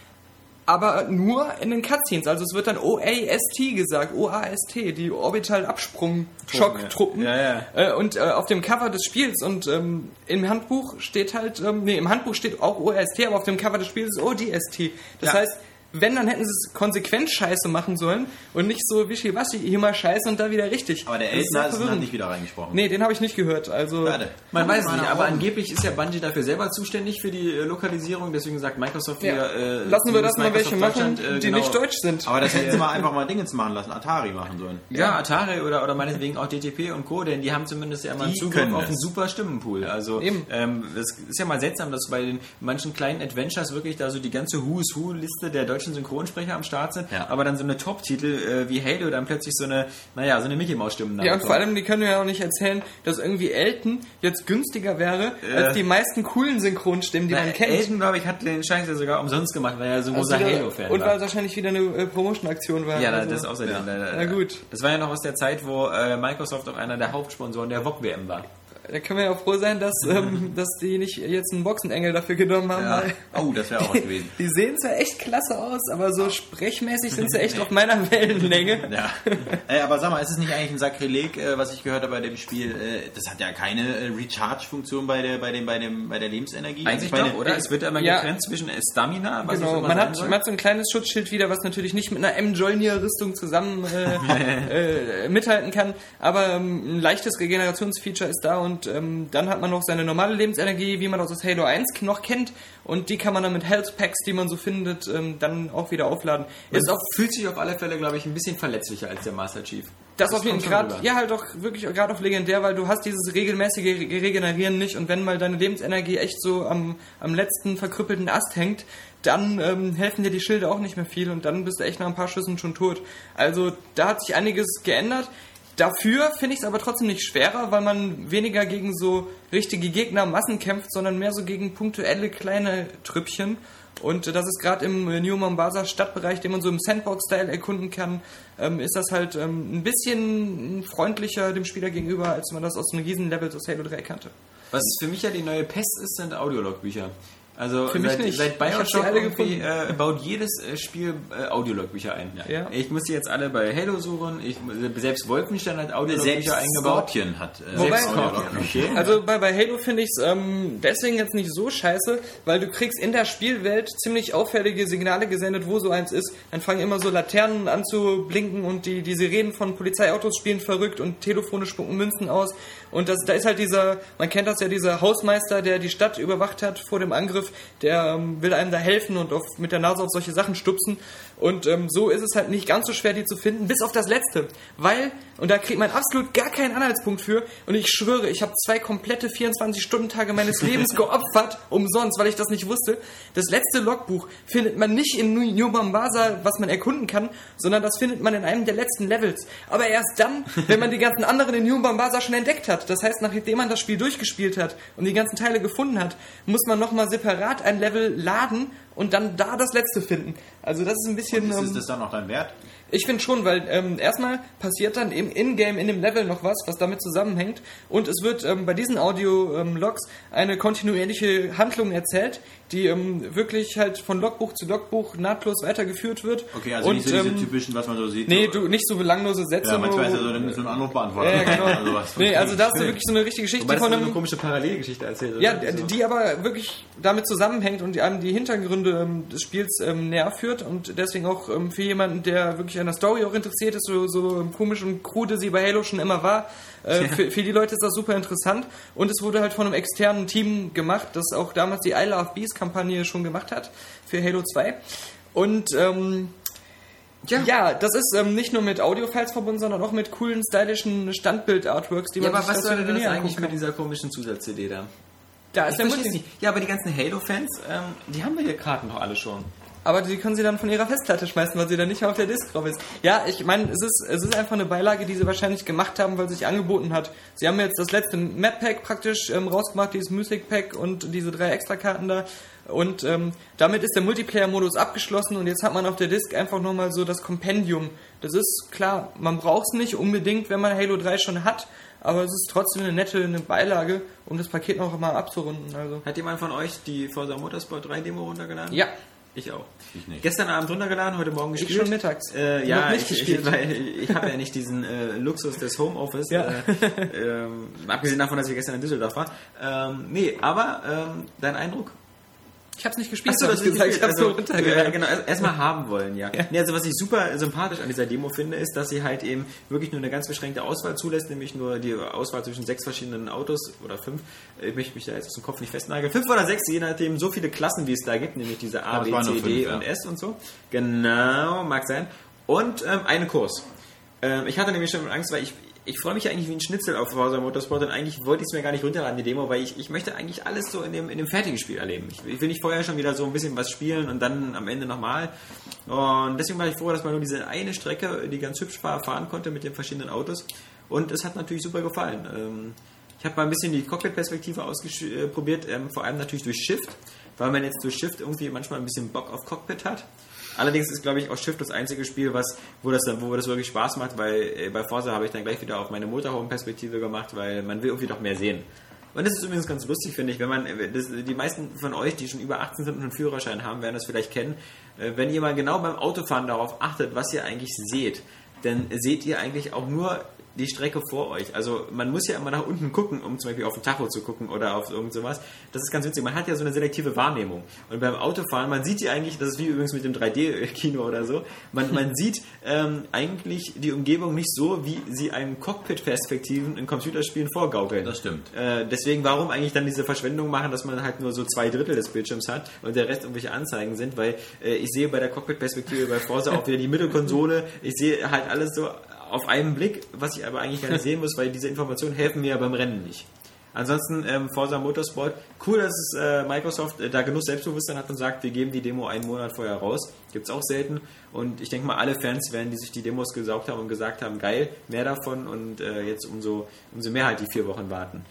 aber nur in den Cutscenes. Also es wird dann OAST gesagt, OAST, die Orbital Absprung Schocktruppen. Ja, ja. Äh, und äh, auf dem Cover des Spiels und ähm, im Handbuch steht halt, ähm, nee, im Handbuch steht auch OST, aber auf dem Cover des Spiels ist ODST. Das Ja. heißt, wenn, dann hätten sie es konsequent scheiße machen sollen und nicht so wischiwaschi hier mal scheiße und da wieder richtig. Aber der ist Eltner ist verwirrend. hat nicht wieder reingesprochen. Nee, den habe ich nicht gehört. Also Schade. Man weiß es nicht, aber angeblich ist ja Bungie dafür selber zuständig für die äh, Lokalisierung, deswegen sagt Microsoft ja. wieder, äh, lassen wir das mal welche machen, äh, die genau. nicht deutsch sind. Aber das hätten sie mal einfach mal Dingens machen lassen, Atari machen sollen. Ja, Atari oder, oder meinetwegen auch DTP und Co., denn die haben zumindest ja mal einen Die Zugriff auf einen super Stimmenpool. Also Eben. ähm, das ist ja mal seltsam, dass bei den manchen kleinen Adventures wirklich da so die ganze Who's Who-Liste der deutschen Synchronsprecher am Start sind, Ja. aber dann so eine Top-Titel äh, wie Halo dann plötzlich so eine, naja, so eine Mickey-Maus-Stimmen Ja, und vor allem, die können ja auch nicht erzählen, dass irgendwie Elton jetzt günstiger wäre als die meisten coolen Synchronstimmen, die Na, man kennt. Elton, glaube ich, hat den Scheiß ja sogar umsonst gemacht, weil er so ein Also großer wieder- Halo-Fan Und weil war. es wahrscheinlich wieder eine äh, Promotion-Aktion war. Ja, also. das außerdem. Ja. Na gut. Das war ja noch aus der Zeit, wo äh, Microsoft auch einer der Hauptsponsoren der VOG-WM war. Da können wir ja froh sein, dass, ähm, *laughs* dass die nicht jetzt einen Boxenengel dafür genommen haben. Ja. Oh, das wäre auch was gewesen. Die sehen zwar echt klasse aus, aber so sprechmäßig sind sie echt *laughs* auf meiner Wellenlänge. *laughs* Ja. äh, aber sag mal, ist es nicht eigentlich ein Sakrileg, äh, was ich gehört habe bei dem Spiel? Äh, das hat ja keine äh, Recharge-Funktion bei der, bei, dem, bei, dem, bei der Lebensenergie. Eigentlich Also ich meine, doch, oder? Es wird ja immer Ja. getrennt zwischen Stamina, was Genau, man hat, man hat so ein kleines Schutzschild wieder, was natürlich nicht mit einer M-Jolnir-Rüstung zusammen äh, äh, mithalten kann, aber ähm, ein leichtes Regenerationsfeature ist da und ähm, dann hat man noch seine normale Lebensenergie, wie man das aus Halo 1 noch kennt und die kann man dann mit Health Packs, die man so findet, ähm, dann auch wieder aufladen. Es auch fühlt sich auf alle Fälle, glaube ich, ein bisschen verletzlicher als der Master Chief. Das, auf jeden Fall, ja halt auch wirklich gerade auf legendär, weil du hast dieses regelmäßige Re- Regenerieren nicht und wenn mal deine Lebensenergie echt so am, am letzten verkrüppelten Ast hängt, dann ähm, helfen dir die Schilde auch nicht mehr viel und dann bist du echt nach ein paar Schüssen schon tot. Also da hat sich einiges geändert. Dafür finde ich es aber trotzdem nicht schwerer, weil man weniger gegen so richtige Gegner Massen kämpft, sondern mehr so gegen punktuelle kleine Trüppchen. Und äh, das ist gerade im äh, New Mombasa Stadtbereich, den man so im Sandbox-Style erkunden kann, ähm, ist das halt ähm, ein bisschen freundlicher dem Spieler gegenüber, als man das aus den Riesenlevels aus Halo 3 kannte. Was für mich ja die neue Pest ist, sind Audiologbücher. Also Für mich seit, nicht. seit Bioshock alle irgendwie, äh, baut jedes äh, Spiel äh, Audiologbücher ein. Ja. Ich muss die jetzt alle bei Halo suchen. Ich, selbst Wolfenstein hat selbst Audiologbücher eingebaut. Scorpion hat. Äh, Wobei- Selbst okay. Also bei, bei Halo finde ich es ähm, deswegen jetzt nicht so scheiße, weil du kriegst in der Spielwelt ziemlich auffällige Signale gesendet, wo so eins ist. Dann fangen immer so Laternen an zu blinken und die, die Sirenen von Polizeiautos spielen verrückt und Telefone spucken Münzen aus. Und das, da ist halt dieser, man kennt das ja, dieser Hausmeister, der die Stadt überwacht hat vor dem Angriff, der ähm, will einem da helfen und auf, mit der Nase auf solche Sachen stupsen. Und ähm, so ist es halt nicht ganz so schwer, die zu finden, bis auf das letzte. Weil, und da kriegt man absolut gar keinen Anhaltspunkt für, und ich schwöre, ich habe zwei komplette 24-Stunden-Tage meines *laughs* Lebens geopfert, umsonst, weil ich das nicht wusste. Das letzte Logbuch findet man nicht in New- Mombasa, was man erkunden kann, sondern das findet man in einem der letzten Levels. Aber erst dann, wenn man die ganzen anderen in New Mombasa schon entdeckt hat. Das heißt, nachdem man das Spiel durchgespielt hat und die ganzen Teile gefunden hat, muss man nochmal separat ein Level laden und dann da das letzte finden. Also das ist ein bisschen... ist, ähm, ist das dann noch dein Wert? Ich finde schon, weil ähm, erstmal passiert dann im Ingame in dem Level noch was, was damit zusammenhängt. Und es wird ähm, bei diesen Audio-Logs eine kontinuierliche Handlung erzählt, die ähm, wirklich halt von Logbuch zu Logbuch nahtlos weitergeführt wird. Okay, also Und, nicht so diese ähm, typischen, was man so sieht. Nee, so, du nicht so belanglose Sätze. Ja, manchmal ist ja so mit so einem Anrufbeantworter. ja, ja, genau. *laughs* Also nee, also da hast du wirklich so eine richtige Geschichte Wobei von so einem eine komische Parallelgeschichte erzählt. ja, oder? die, die aber wirklich damit zusammenhängt und die einem die Hintergründe ähm, des Spiels ähm, näher führt und deswegen auch ähm, für jemanden, der wirklich an der Story auch interessiert ist, so, so komisch und krude sie bei Halo schon immer war, äh, für, für die Leute ist das super interessant und es wurde halt von einem externen Team gemacht, das auch damals die I Love Bees Kampagne schon gemacht hat für Halo 2 und ähm, ja. das ist ähm, nicht nur mit Audiofiles verbunden, sondern auch mit coolen, stylischen Standbild-Artworks, die ja, man aber was soll denn das eigentlich mit dieser komischen Zusatz-CD da? Da ist Ich der Multi. nicht. Ja, aber die ganzen Halo-Fans, ähm, die haben wir hier Karten noch alle schon. Aber die können sie dann von ihrer Festplatte schmeißen, weil sie dann nicht mehr auf der Disk drauf ist. Ja, ich meine, es ist, es ist einfach eine Beilage, die sie wahrscheinlich gemacht haben, weil sie sich angeboten hat. Sie haben jetzt das letzte Map-Pack praktisch ähm, rausgemacht, dieses Music-Pack und diese drei Extrakarten da. Und ähm, damit ist der Multiplayer-Modus abgeschlossen und jetzt hat man auf der Disk einfach nochmal so das Kompendium. Das ist klar, man braucht es nicht unbedingt, wenn man Halo 3 schon hat, aber es ist trotzdem eine nette eine Beilage, um das Paket noch mal abzurunden. Also. Hat jemand von euch die Forza Motorsport 3 Demo runtergeladen? Ja, Ich auch. Ich nicht. Gestern Abend runtergeladen, heute Morgen gespielt. schon mittags. Äh, ja, nicht ich, gespielt. Ich, weil ich habe ja nicht diesen äh, Luxus des Homeoffice. Ja. Äh, ähm, abgesehen davon, dass ich gestern in Düsseldorf war. Ähm, nee, aber ähm, dein Eindruck? Ich habe es nicht gespielt, Achso, das gesagt, ich habe also, nur runtergeladen. äh, genau, also erstmal haben wollen, ja. Nee, also was ich super sympathisch an dieser Demo finde, ist, dass sie halt eben wirklich nur eine ganz beschränkte Auswahl zulässt, nämlich nur die Auswahl zwischen sechs verschiedenen Autos oder fünf. Ich möchte mich da jetzt aus dem Kopf nicht festnageln. Fünf oder sechs, je nachdem, so viele Klassen, wie es da gibt, nämlich diese A, Ja, B, C, D ja. und S und so. Genau, mag sein. Und ähm, einen Kurs. Ähm, ich hatte nämlich schon Angst, weil ich, ich freue mich eigentlich wie ein Schnitzel auf Forza Motorsport und eigentlich wollte ich es mir gar nicht runterladen, die Demo, weil ich, ich möchte eigentlich alles so in dem, in dem fertigen Spiel erleben. Ich, ich will nicht vorher schon wieder so ein bisschen was spielen und dann am Ende nochmal. Und deswegen war ich froh, dass man nur diese eine Strecke, die ganz hübsch war, fahren konnte mit den verschiedenen Autos. Und es hat natürlich super gefallen. Ähm, ich habe mal ein bisschen die Cockpit-Perspektive ausprobiert, ähm, vor allem natürlich durch Shift, weil man jetzt durch Shift irgendwie manchmal ein bisschen Bock auf Cockpit hat. Allerdings ist, glaube ich, auch Shift das einzige Spiel, was, wo das wo das wirklich Spaß macht, weil äh, bei Forza habe ich dann gleich wieder auf meine Motorhome-Perspektive gemacht, weil man will irgendwie doch mehr sehen. Und das ist übrigens ganz lustig, finde ich, wenn man, äh, das, die meisten von euch, die schon über 18 sind und einen Führerschein haben, werden das vielleicht kennen. Äh, Wenn ihr mal genau beim Autofahren darauf achtet, was ihr eigentlich seht, dann seht ihr eigentlich auch nur die Strecke vor euch. Also man muss ja immer nach unten gucken, um zum Beispiel auf den Tacho zu gucken oder auf irgend sowas. Das ist ganz witzig. Man hat ja so eine selektive Wahrnehmung. Und beim Autofahren, man sieht ja eigentlich, das ist wie übrigens mit dem 3D-Kino oder so, man, man *laughs* sieht ähm, eigentlich die Umgebung nicht so, wie sie einem Cockpit-Perspektiven in Computerspielen vorgaukeln. Das stimmt. Äh, deswegen, warum eigentlich dann diese Verschwendung machen, dass man halt nur so zwei Drittel des Bildschirms hat und der Rest irgendwelche Anzeigen sind, weil äh, ich sehe bei der Cockpit-Perspektive bei Forza auch wieder die Mittelkonsole, ich sehe halt alles so auf einen Blick, was ich aber eigentlich gar nicht sehen muss, weil diese Informationen helfen mir ja beim Rennen nicht. Ansonsten ähm, Forza Motorsport, cool, dass es, äh, Microsoft äh, da genug Selbstbewusstsein hat und sagt, wir geben die Demo einen Monat vorher raus. Gibt's auch selten. Und ich denke mal, alle Fans werden, die sich die Demos gesaugt haben und gesagt haben, geil, mehr davon und äh, jetzt umso, umso mehr halt die vier Wochen warten.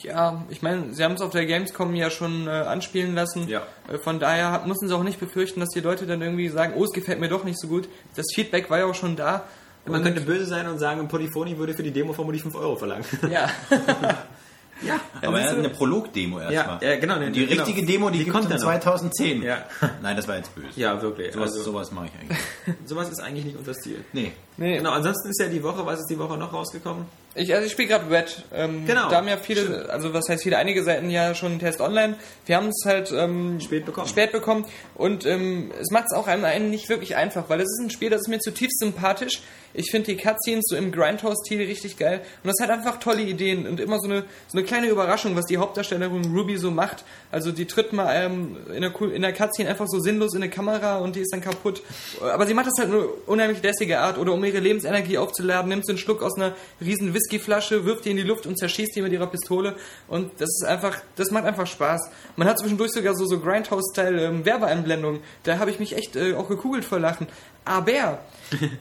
Ja, ich meine, sie haben es auf der Gamescom ja schon äh, anspielen lassen. Ja. Äh, von daher hat- müssen sie auch nicht befürchten, dass die Leute dann irgendwie sagen, oh, es gefällt mir doch nicht so gut. Das Feedback war ja auch schon da. Man Und- könnte böse sein und sagen, Polyphony würde für die Demo vermutlich 5 Euro verlangen. ja. *laughs* ja, Aber er hat eine Prolog-Demo erstmal. Ja, ja, genau, ne, die genau. richtige Demo, die, Die kommt noch. 2010. Ja. Nein, das war jetzt böse. ja, wirklich. Sowas, also, sowas mache ich eigentlich. sowas ist eigentlich nicht unser Stil. Nee. Nee, Genau, ansonsten ist ja die Woche, was ist die Woche noch rausgekommen? Ich, also ich spiele gerade Red. Ähm, Genau. Da haben ja viele, also was heißt viele, einige Seiten ja schon einen Test online. Wir haben es halt ähm, Spät bekommen. spät bekommen und ähm, es macht es auch einem, einen nicht wirklich einfach, weil es ist ein Spiel, das ist mir zutiefst sympathisch. Ich finde die Cutscenes so im Grindhouse-Stil richtig geil und das hat einfach tolle Ideen und immer so eine, so eine kleine Überraschung, was die Hauptdarstellerin Ruby so macht. Also die tritt mal ähm, in, der, in der Cutscene einfach so sinnlos in eine Kamera und die ist dann kaputt. Aber sie macht das halt nur unheimlich lässige Art oder um ihre Lebensenergie aufzuladen, nimmt sie einen Schluck aus einer riesen Whiskyflasche, wirft die in die Luft und zerschießt die mit ihrer Pistole und das ist einfach, das macht einfach Spaß. Man hat zwischendurch sogar so, so Grindhouse-Style ähm, Werbeeinblendungen. Da habe ich mich echt äh, auch gekugelt vor Lachen. Aber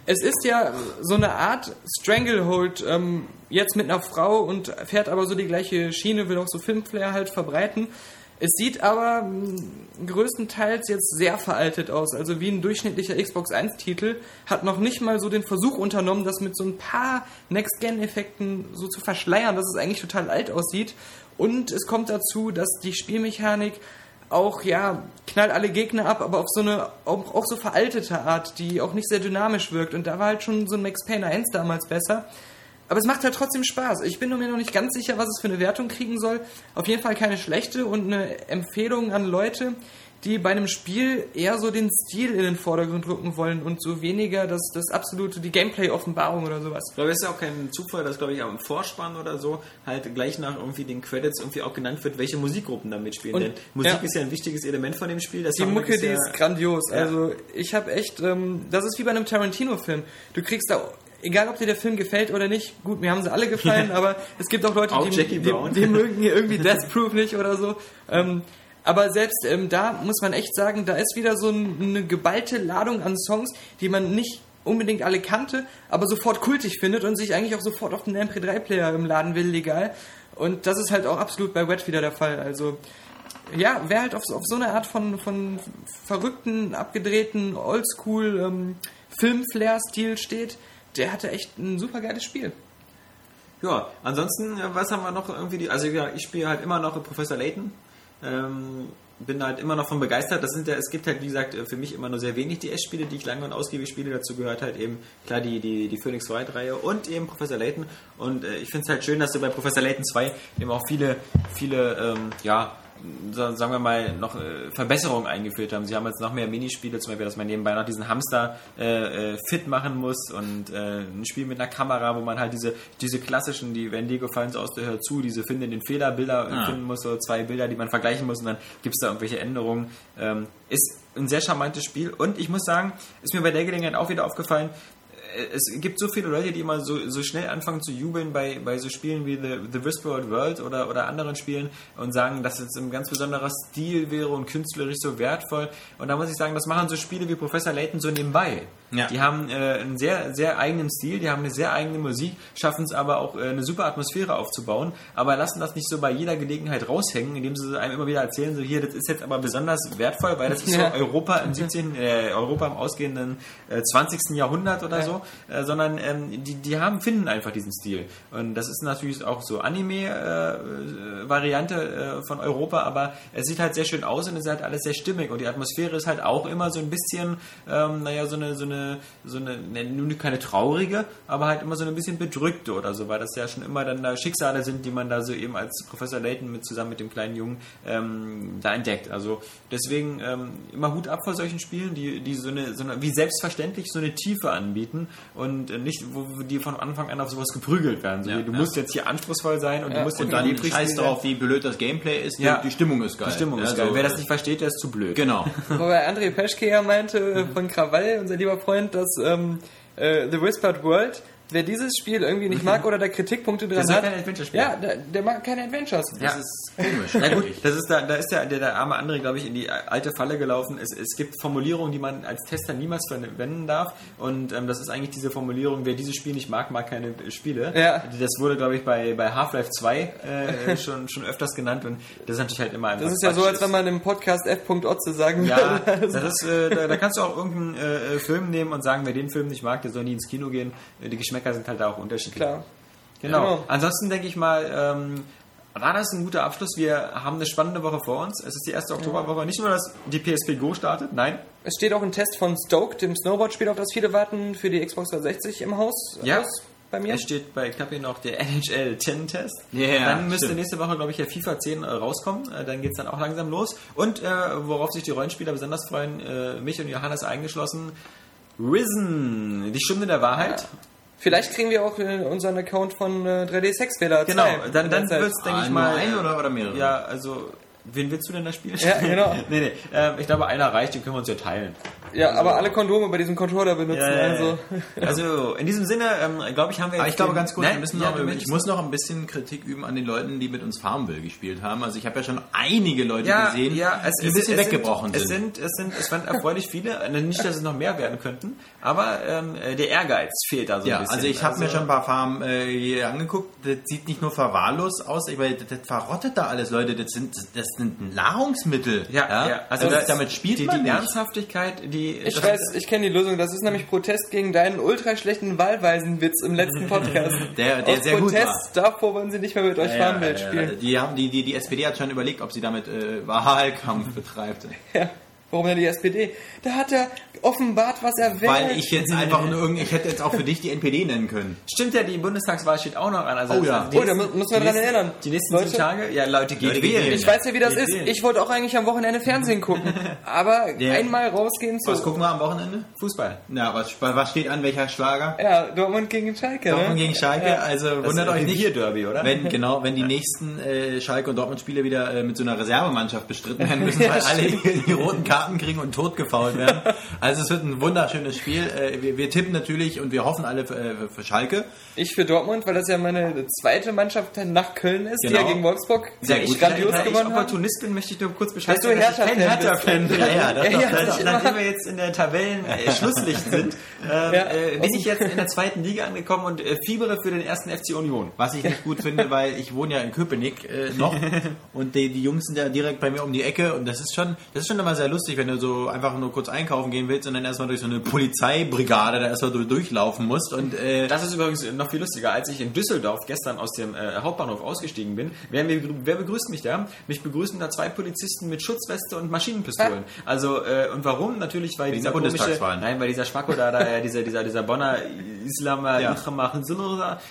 es ist ja so eine Art Stranglehold ähm, jetzt mit einer Frau und fährt aber so die gleiche Schiene, will auch so Filmflair halt verbreiten. Es sieht aber mh, größtenteils jetzt sehr veraltet aus. Also wie ein durchschnittlicher Xbox 1-Titel hat noch nicht mal so den Versuch unternommen, das mit so ein paar Next-Gen-Effekten so zu verschleiern, dass es eigentlich total alt aussieht. Und es kommt dazu, dass die Spielmechanik auch, ja, knallt alle Gegner ab, aber auf so eine, auch, auch so veraltete Art, die auch nicht sehr dynamisch wirkt. Und da war halt schon so ein Max Payne 1 damals besser. Aber es macht halt trotzdem Spaß. Ich bin mir noch nicht ganz sicher, was es für eine Wertung kriegen soll. Auf jeden Fall keine schlechte und eine Empfehlung an Leute, die bei einem Spiel eher so den Stil in den Vordergrund rücken wollen und so weniger das, das absolute, die Gameplay-Offenbarung oder sowas. Ich glaube, es ist ja auch kein Zufall, dass, glaube ich, am Vorspann oder so halt gleich nach irgendwie den Credits irgendwie auch genannt wird, welche Musikgruppen da mitspielen. Und- Denn Musik ja. ist ja ein wichtiges Element von dem Spiel. Der Die Mucke, die ja, ist grandios. Ja. Also ich habe echt, ähm, das ist wie bei einem Tarantino-Film. Du kriegst da, egal ob dir der Film gefällt oder nicht, gut, mir haben sie alle gefallen, *laughs* aber es gibt auch Leute, Auch die, die, die mögen hier irgendwie Death Proof nicht oder so. Ähm, aber selbst ähm, da muss man echt sagen, da ist wieder so ein, eine geballte Ladung an Songs, die man nicht unbedingt alle kannte, aber sofort kultig findet und sich eigentlich auch sofort auf den MP3-Player im Laden will, legal. Und das ist halt auch absolut bei Wet wieder der Fall. Also ja, wer halt auf, auf so eine Art von, von verrückten, abgedrehten, oldschool ähm, Film-Flair-Stil steht, der hatte echt ein super geiles Spiel. Ja, ansonsten, ja, was haben wir noch irgendwie? Die, also ja, ich spiele halt immer noch Professor Layton. Ähm, bin halt immer noch von begeistert. Das sind ja, es gibt halt, wie gesagt, für mich immer nur sehr wenig DS-Spiele, die ich lange und ausgiebig spiele. Dazu gehört halt eben, klar, die, die, die Phoenix Wright-Reihe und eben Professor Layton. Und äh, ich finde es halt schön, dass du bei Professor Layton 2 eben auch viele, viele, ähm, ja, sagen wir mal, noch äh, Verbesserungen eingeführt haben. Sie haben jetzt noch mehr Minispiele, zum Beispiel, dass man nebenbei noch diesen Hamster äh, äh, fit machen muss und äh, ein Spiel mit einer Kamera, wo man halt diese, diese klassischen, die wenn Lego fallen so aus der Hör zu, diese finde den Fehlerbilder Ah. finden muss, so zwei Bilder, die man vergleichen muss und dann gibt es da irgendwelche Änderungen. Ähm, ist ein sehr charmantes Spiel und ich muss sagen, ist mir bei der Gelegenheit auch wieder aufgefallen, äh, es gibt so viele Leute, die immer so, so schnell anfangen zu jubeln bei, bei so Spielen wie The, The Whispered World oder, oder anderen Spielen und sagen, dass es ein ganz besonderer Stil wäre und künstlerisch so wertvoll. Und da muss ich sagen, das machen so Spiele wie Professor Layton so nebenbei. Ja. Die haben äh, einen sehr, sehr eigenen Stil, die haben eine sehr eigene Musik, schaffen es aber auch äh, eine super Atmosphäre aufzubauen, aber lassen das nicht so bei jeder Gelegenheit raushängen, indem sie einem immer wieder erzählen, so hier, das ist jetzt aber besonders wertvoll, weil das ist Ja. so Europa im 17., äh, Europa im ausgehenden äh, 20. Jahrhundert oder Ja. so, äh, sondern ähm, die, die haben, finden einfach diesen Stil. Und das ist natürlich auch so Anime-Variante äh, von Europa, aber es sieht halt sehr schön aus und es ist halt alles sehr stimmig und die Atmosphäre ist halt auch immer so ein bisschen, ähm, naja, so eine, so eine, so eine, ne, nun keine traurige, aber halt immer so ein bisschen bedrückte oder so, weil das ja schon immer dann da Schicksale sind, die man da so eben als Professor Layton mit zusammen mit dem kleinen Jungen ähm, da entdeckt. Also deswegen ähm, immer Hut ab vor solchen Spielen, die, die so eine, so eine, wie selbstverständlich so eine Tiefe anbieten und äh, nicht, wo die von Anfang an auf sowas geprügelt werden. So Ja, wie, du ja. musst jetzt hier anspruchsmal sein und Ja, du musst und dann Lebensspiel scheiß drauf, wie blöd das Gameplay ist. Ja. Die, die Stimmung ist geil. Die Stimmung ist Ja, geil. so- Wer das nicht versteht, der ist zu blöd. Genau. *laughs* *laughs* Wobei André Peschke ja meinte von Krawall, unser lieber Freund, dass ähm, äh, The Whispered World, wer dieses Spiel irgendwie nicht mag oder da Kritikpunkte dran soll hat, kein Adventure-Spiel. ja, der, der mag keine Adventures. Ja. Das ist *laughs* komisch. Na gut, das ist da, da ist der, der, der arme André, glaube ich, in die alte Falle gelaufen. Es, es gibt Formulierungen, die man als Tester niemals verwenden darf. Und ähm, das ist eigentlich diese Formulierung, wer dieses Spiel nicht mag, mag keine Spiele. Ja. Das wurde, glaube ich, bei, bei Half-Life 2 äh, *laughs* schon, schon öfters genannt. Und das ist natürlich halt immer einfach Das ist ja so, als wenn man im Podcast F.Otze sagen Ja, würde. *laughs* das ist, äh, da, da kannst du auch irgendeinen äh, Film nehmen und sagen, wer den Film nicht mag, der soll nie ins Kino gehen. Die Geschmäcker sind halt da auch unterschiedlich. Klar. Genau. Genau. Ansonsten denke ich mal, ähm, war das ein guter Abschluss. Wir haben eine spannende Woche vor uns. Es ist die erste Oktoberwoche. Nicht nur, dass die PSP Go startet, nein. Es steht auch ein Test von Stoke, dem Snowboard-Spiel, auf das viele warten, für die Xbox 360 im Haus. Ja. aus bei mir. Es steht bei hier noch der NHL 10 Test. Ja, dann müsste stimmt. nächste Woche, glaube ich, der FIFA 10 äh, rauskommen. Äh, dann geht es dann auch langsam los. Und äh, worauf sich die Rollenspieler besonders freuen, äh, mich und Johannes eingeschlossen, Risen, die Stunde der Wahrheit. Vielleicht kriegen wir auch äh, unseren Account von äh, 3D Sexfehler. Genau, 2 dann, dann wird es, denke Ah, ich mal. ein äh, oder, oder mehrere? Ja, also, wen willst du denn da spielen? Ja, genau. *laughs* nee, nee, ähm, ich glaube, einer reicht, den können wir uns ja teilen. Ja, aber alle Kondome bei diesem Controller benutzen. Also. also, in diesem Sinne, ähm, glaube ich, haben wir jetzt. Aber ich glaube ganz kurz, Nein, wir müssen ja, noch, ich muss noch ein bisschen Kritik üben an den Leuten, die mit uns Farmville gespielt haben. Also ich habe ja schon einige Leute ja, gesehen, ja, es, die ein bisschen es weggebrochen sind, sind. Es sind, es sind, es waren erfreulich viele. Äh, Nicht, dass es noch mehr werden könnten, aber ähm, äh, der Ehrgeiz fehlt da so Ja, ein bisschen. also ich habe mir schon ein paar Farmen äh, hier angeguckt. Das sieht nicht nur verwahrlos aus, ich meine, das, das verrottet da alles, Leute. Das sind, das sind Nahrungsmittel. Ja, ja, also das- damit spielt die, man die nicht. Ernsthaftigkeit, die. Ich das- weiß, ich kenne die Lösung. Das ist nämlich Protest gegen deinen ultra schlechten Wahlweisenwitz im letzten Podcast. *laughs* Der- der Aus sehr gut Protest davor wollen sie nicht mehr mit euch Ja, Farmville ja, ja. spielen. Die, haben, die, die, die SPD hat schon überlegt, ob sie damit äh, Wahlkampf betreibt. *laughs* Ja. Warum denn die SPD? Da hat er offenbart, was er will. Weil ich jetzt einfach nur irgend, ich hätte jetzt auch für dich die NPD nennen können. Stimmt ja, die Bundestagswahl steht auch noch an. Also Oh ja. also Oh, da nächsten- mu- müssen wir die dran erinnern. Die nächsten Leute? Tage? Ja, Leute, geht Leute, wählen. ich weiß ja, wie das Geht ist. wählen. Ich wollte auch eigentlich am Wochenende Fernsehen gucken. *laughs* Aber Ja. einmal rausgehen zu. Was gucken wir am Wochenende? Fußball. Na, was, was steht an, welcher Schlager? Ja, Dortmund gegen Schalke. Dortmund ne? gegen Schalke, Ja. also Das wundert euch nicht. Revier-Derby, oder? Wenn, genau, wenn die nächsten äh, Schalke und Dortmund-Spiele wieder äh, mit so einer Reservemannschaft bestritten werden müssen, *laughs* weil alle die, die roten Karten kriegen und totgefault werden. *laughs* Also es wird ein wunderschönes Spiel. Äh, wir, wir tippen natürlich und wir hoffen alle für, äh, für Schalke. Ich für Dortmund, weil das ja meine zweite Mannschaft nach Köln ist, die Genau. ja gegen Wolfsburg Sehr gut. grandios da ich gewonnen haben. Opportunist bin, möchte ich nur kurz Bescheid Dass du ich Hertha-Fan bin. Ja, ja, das Ja, ja, das Nachdem wir jetzt in der Tabellen-Schlusslicht sind, *laughs* ähm, Ja. äh, bin ich jetzt in der zweiten Liga angekommen und äh, fiebere für den ersten FC Union. Was ich nicht gut finde, *laughs* weil ich wohne ja in Köpenick äh, noch und die, die Jungs sind ja direkt bei mir um die Ecke und das ist schon, das ist schon immer sehr lustig, wenn du so einfach nur kurz einkaufen gehen willst und dann erstmal durch so eine Polizeibrigade da erstmal durchlaufen musst und äh, Das ist übrigens noch viel lustiger, als ich in Düsseldorf gestern aus dem äh, Hauptbahnhof ausgestiegen bin. Wer, wer begrüßt mich da? Mich begrüßen da zwei Polizisten mit Schutzweste und Maschinenpistolen. Also äh, und warum? Natürlich, weil Wegen dieser komische, nein, weil dieser Schmacko da, da äh, *laughs* dieser, dieser, dieser Bonner Islam Ja.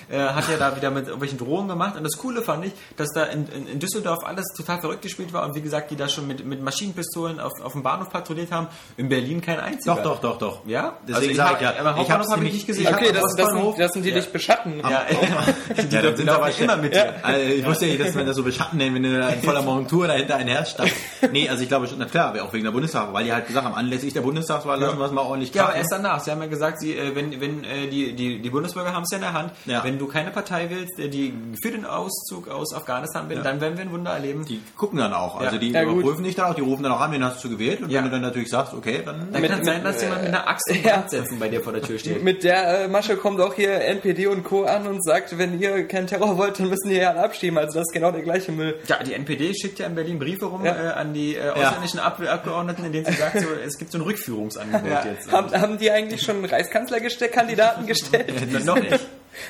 äh, hat ja da wieder mit irgendwelchen Drohungen gemacht. Und das Coole fand ich, dass da in, in, in Düsseldorf alles total verrückt gespielt war und wie gesagt, die da schon mit, mit Maschinenpistolen auf, auf dem Bahnhof patrouilliert haben. In Berlin kein einziger. doch, doch, doch, doch. Ja? Deswegen Also ich ich ja, aber ich hab's hab ich nicht gesehen. Okay, das, das, sind, das sind die, die dich beschatten. Ja, *laughs* die Ja, dann sind aber immer mit Ja. dir. Also ich wusste ja nicht, dass man das so beschatten nennt, wenn du da in voller Montur dahinter ein Herz stand. *laughs* Nee, also ich glaube schon, na klar, auch wegen der Bundestagswahl, weil die halt gesagt haben, anlässlich der Bundestagswahl lassen wir es mal ordentlich Ja, aber krachen. erst danach. Sie haben ja gesagt, sie, äh, wenn, wenn äh, die, die, die Bundesbürger haben es ja in der Hand. Ja. Wenn du keine Partei willst, äh, die für den Auszug aus Afghanistan bin, Ja. dann werden wir ein Wunder erleben. Die gucken dann auch. Also Ja. die Ja, überprüfen dich dann auch, die rufen dann auch an, wen hast du gewählt. Funktioniert. Und Ja. wenn du dann natürlich sagst, okay, dann Dann Mit- kann es sein, dass jemand mit einer Axt *laughs* und Ja. Setzen bei dir vor der Tür steht. Mit der äh, Masche kommt auch hier NPD und Co. an und sagt, wenn ihr keinen Terror wollt, dann müssen die alle abschieben. Also das ist genau der gleiche Müll. Ja, die NPD schickt ja in Berlin Briefe rum Ja. äh, an die äh, ausländischen Ab Abgeordneten, in denen sie sagt, so, *laughs* es gibt so ein Rückführungsangebot jetzt. Haben, haben die eigentlich schon Reichskanzlerkandidaten *laughs* gestellt? Noch nicht.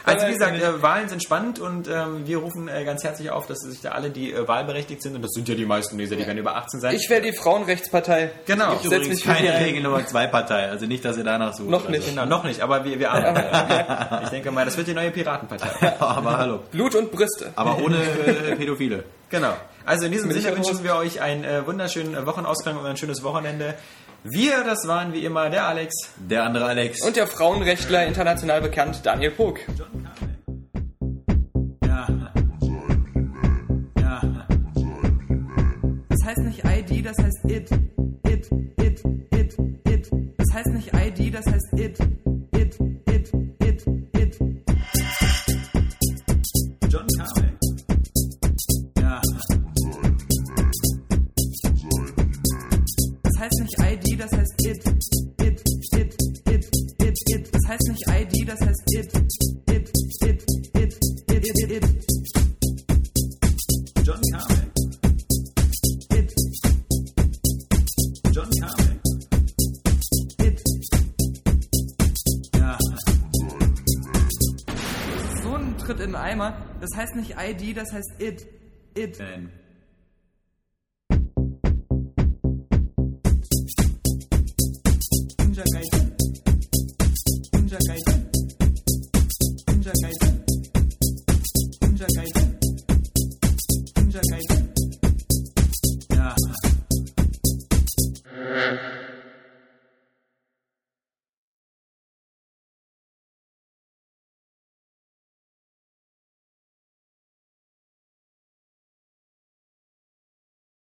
Also wie gesagt, äh, Wahlen sind spannend und ähm, wir rufen äh, ganz herzlich auf, dass sich da alle, die äh, wahlberechtigt sind, und das sind ja die meisten Leser, die werden über 18 sein. Ich wähle die Frauenrechtspartei. Genau. Ich setz übrigens mich keine ein. Regel Nummer 2 Partei. Also nicht, dass ihr danach sucht. Noch nicht. Genau, noch nicht, aber wir, wir arbeiten. ich denke mal, das wird die neue Piratenpartei. *laughs* Aber hallo. Blut und Brüste. Aber ohne äh, Pädophile. Genau. Also in diesem Sinne wünschen wir euch einen äh, wunderschönen Wochenausgang und ein schönes Wochenende. Wir, das waren wie immer der Alex. Der andere Alex. Und der Frauenrechtler, international bekannt, Daniel Pog. ja. Ja. Das heißt nicht ID, das heißt it. It, ID, das heißt it. It. Nein.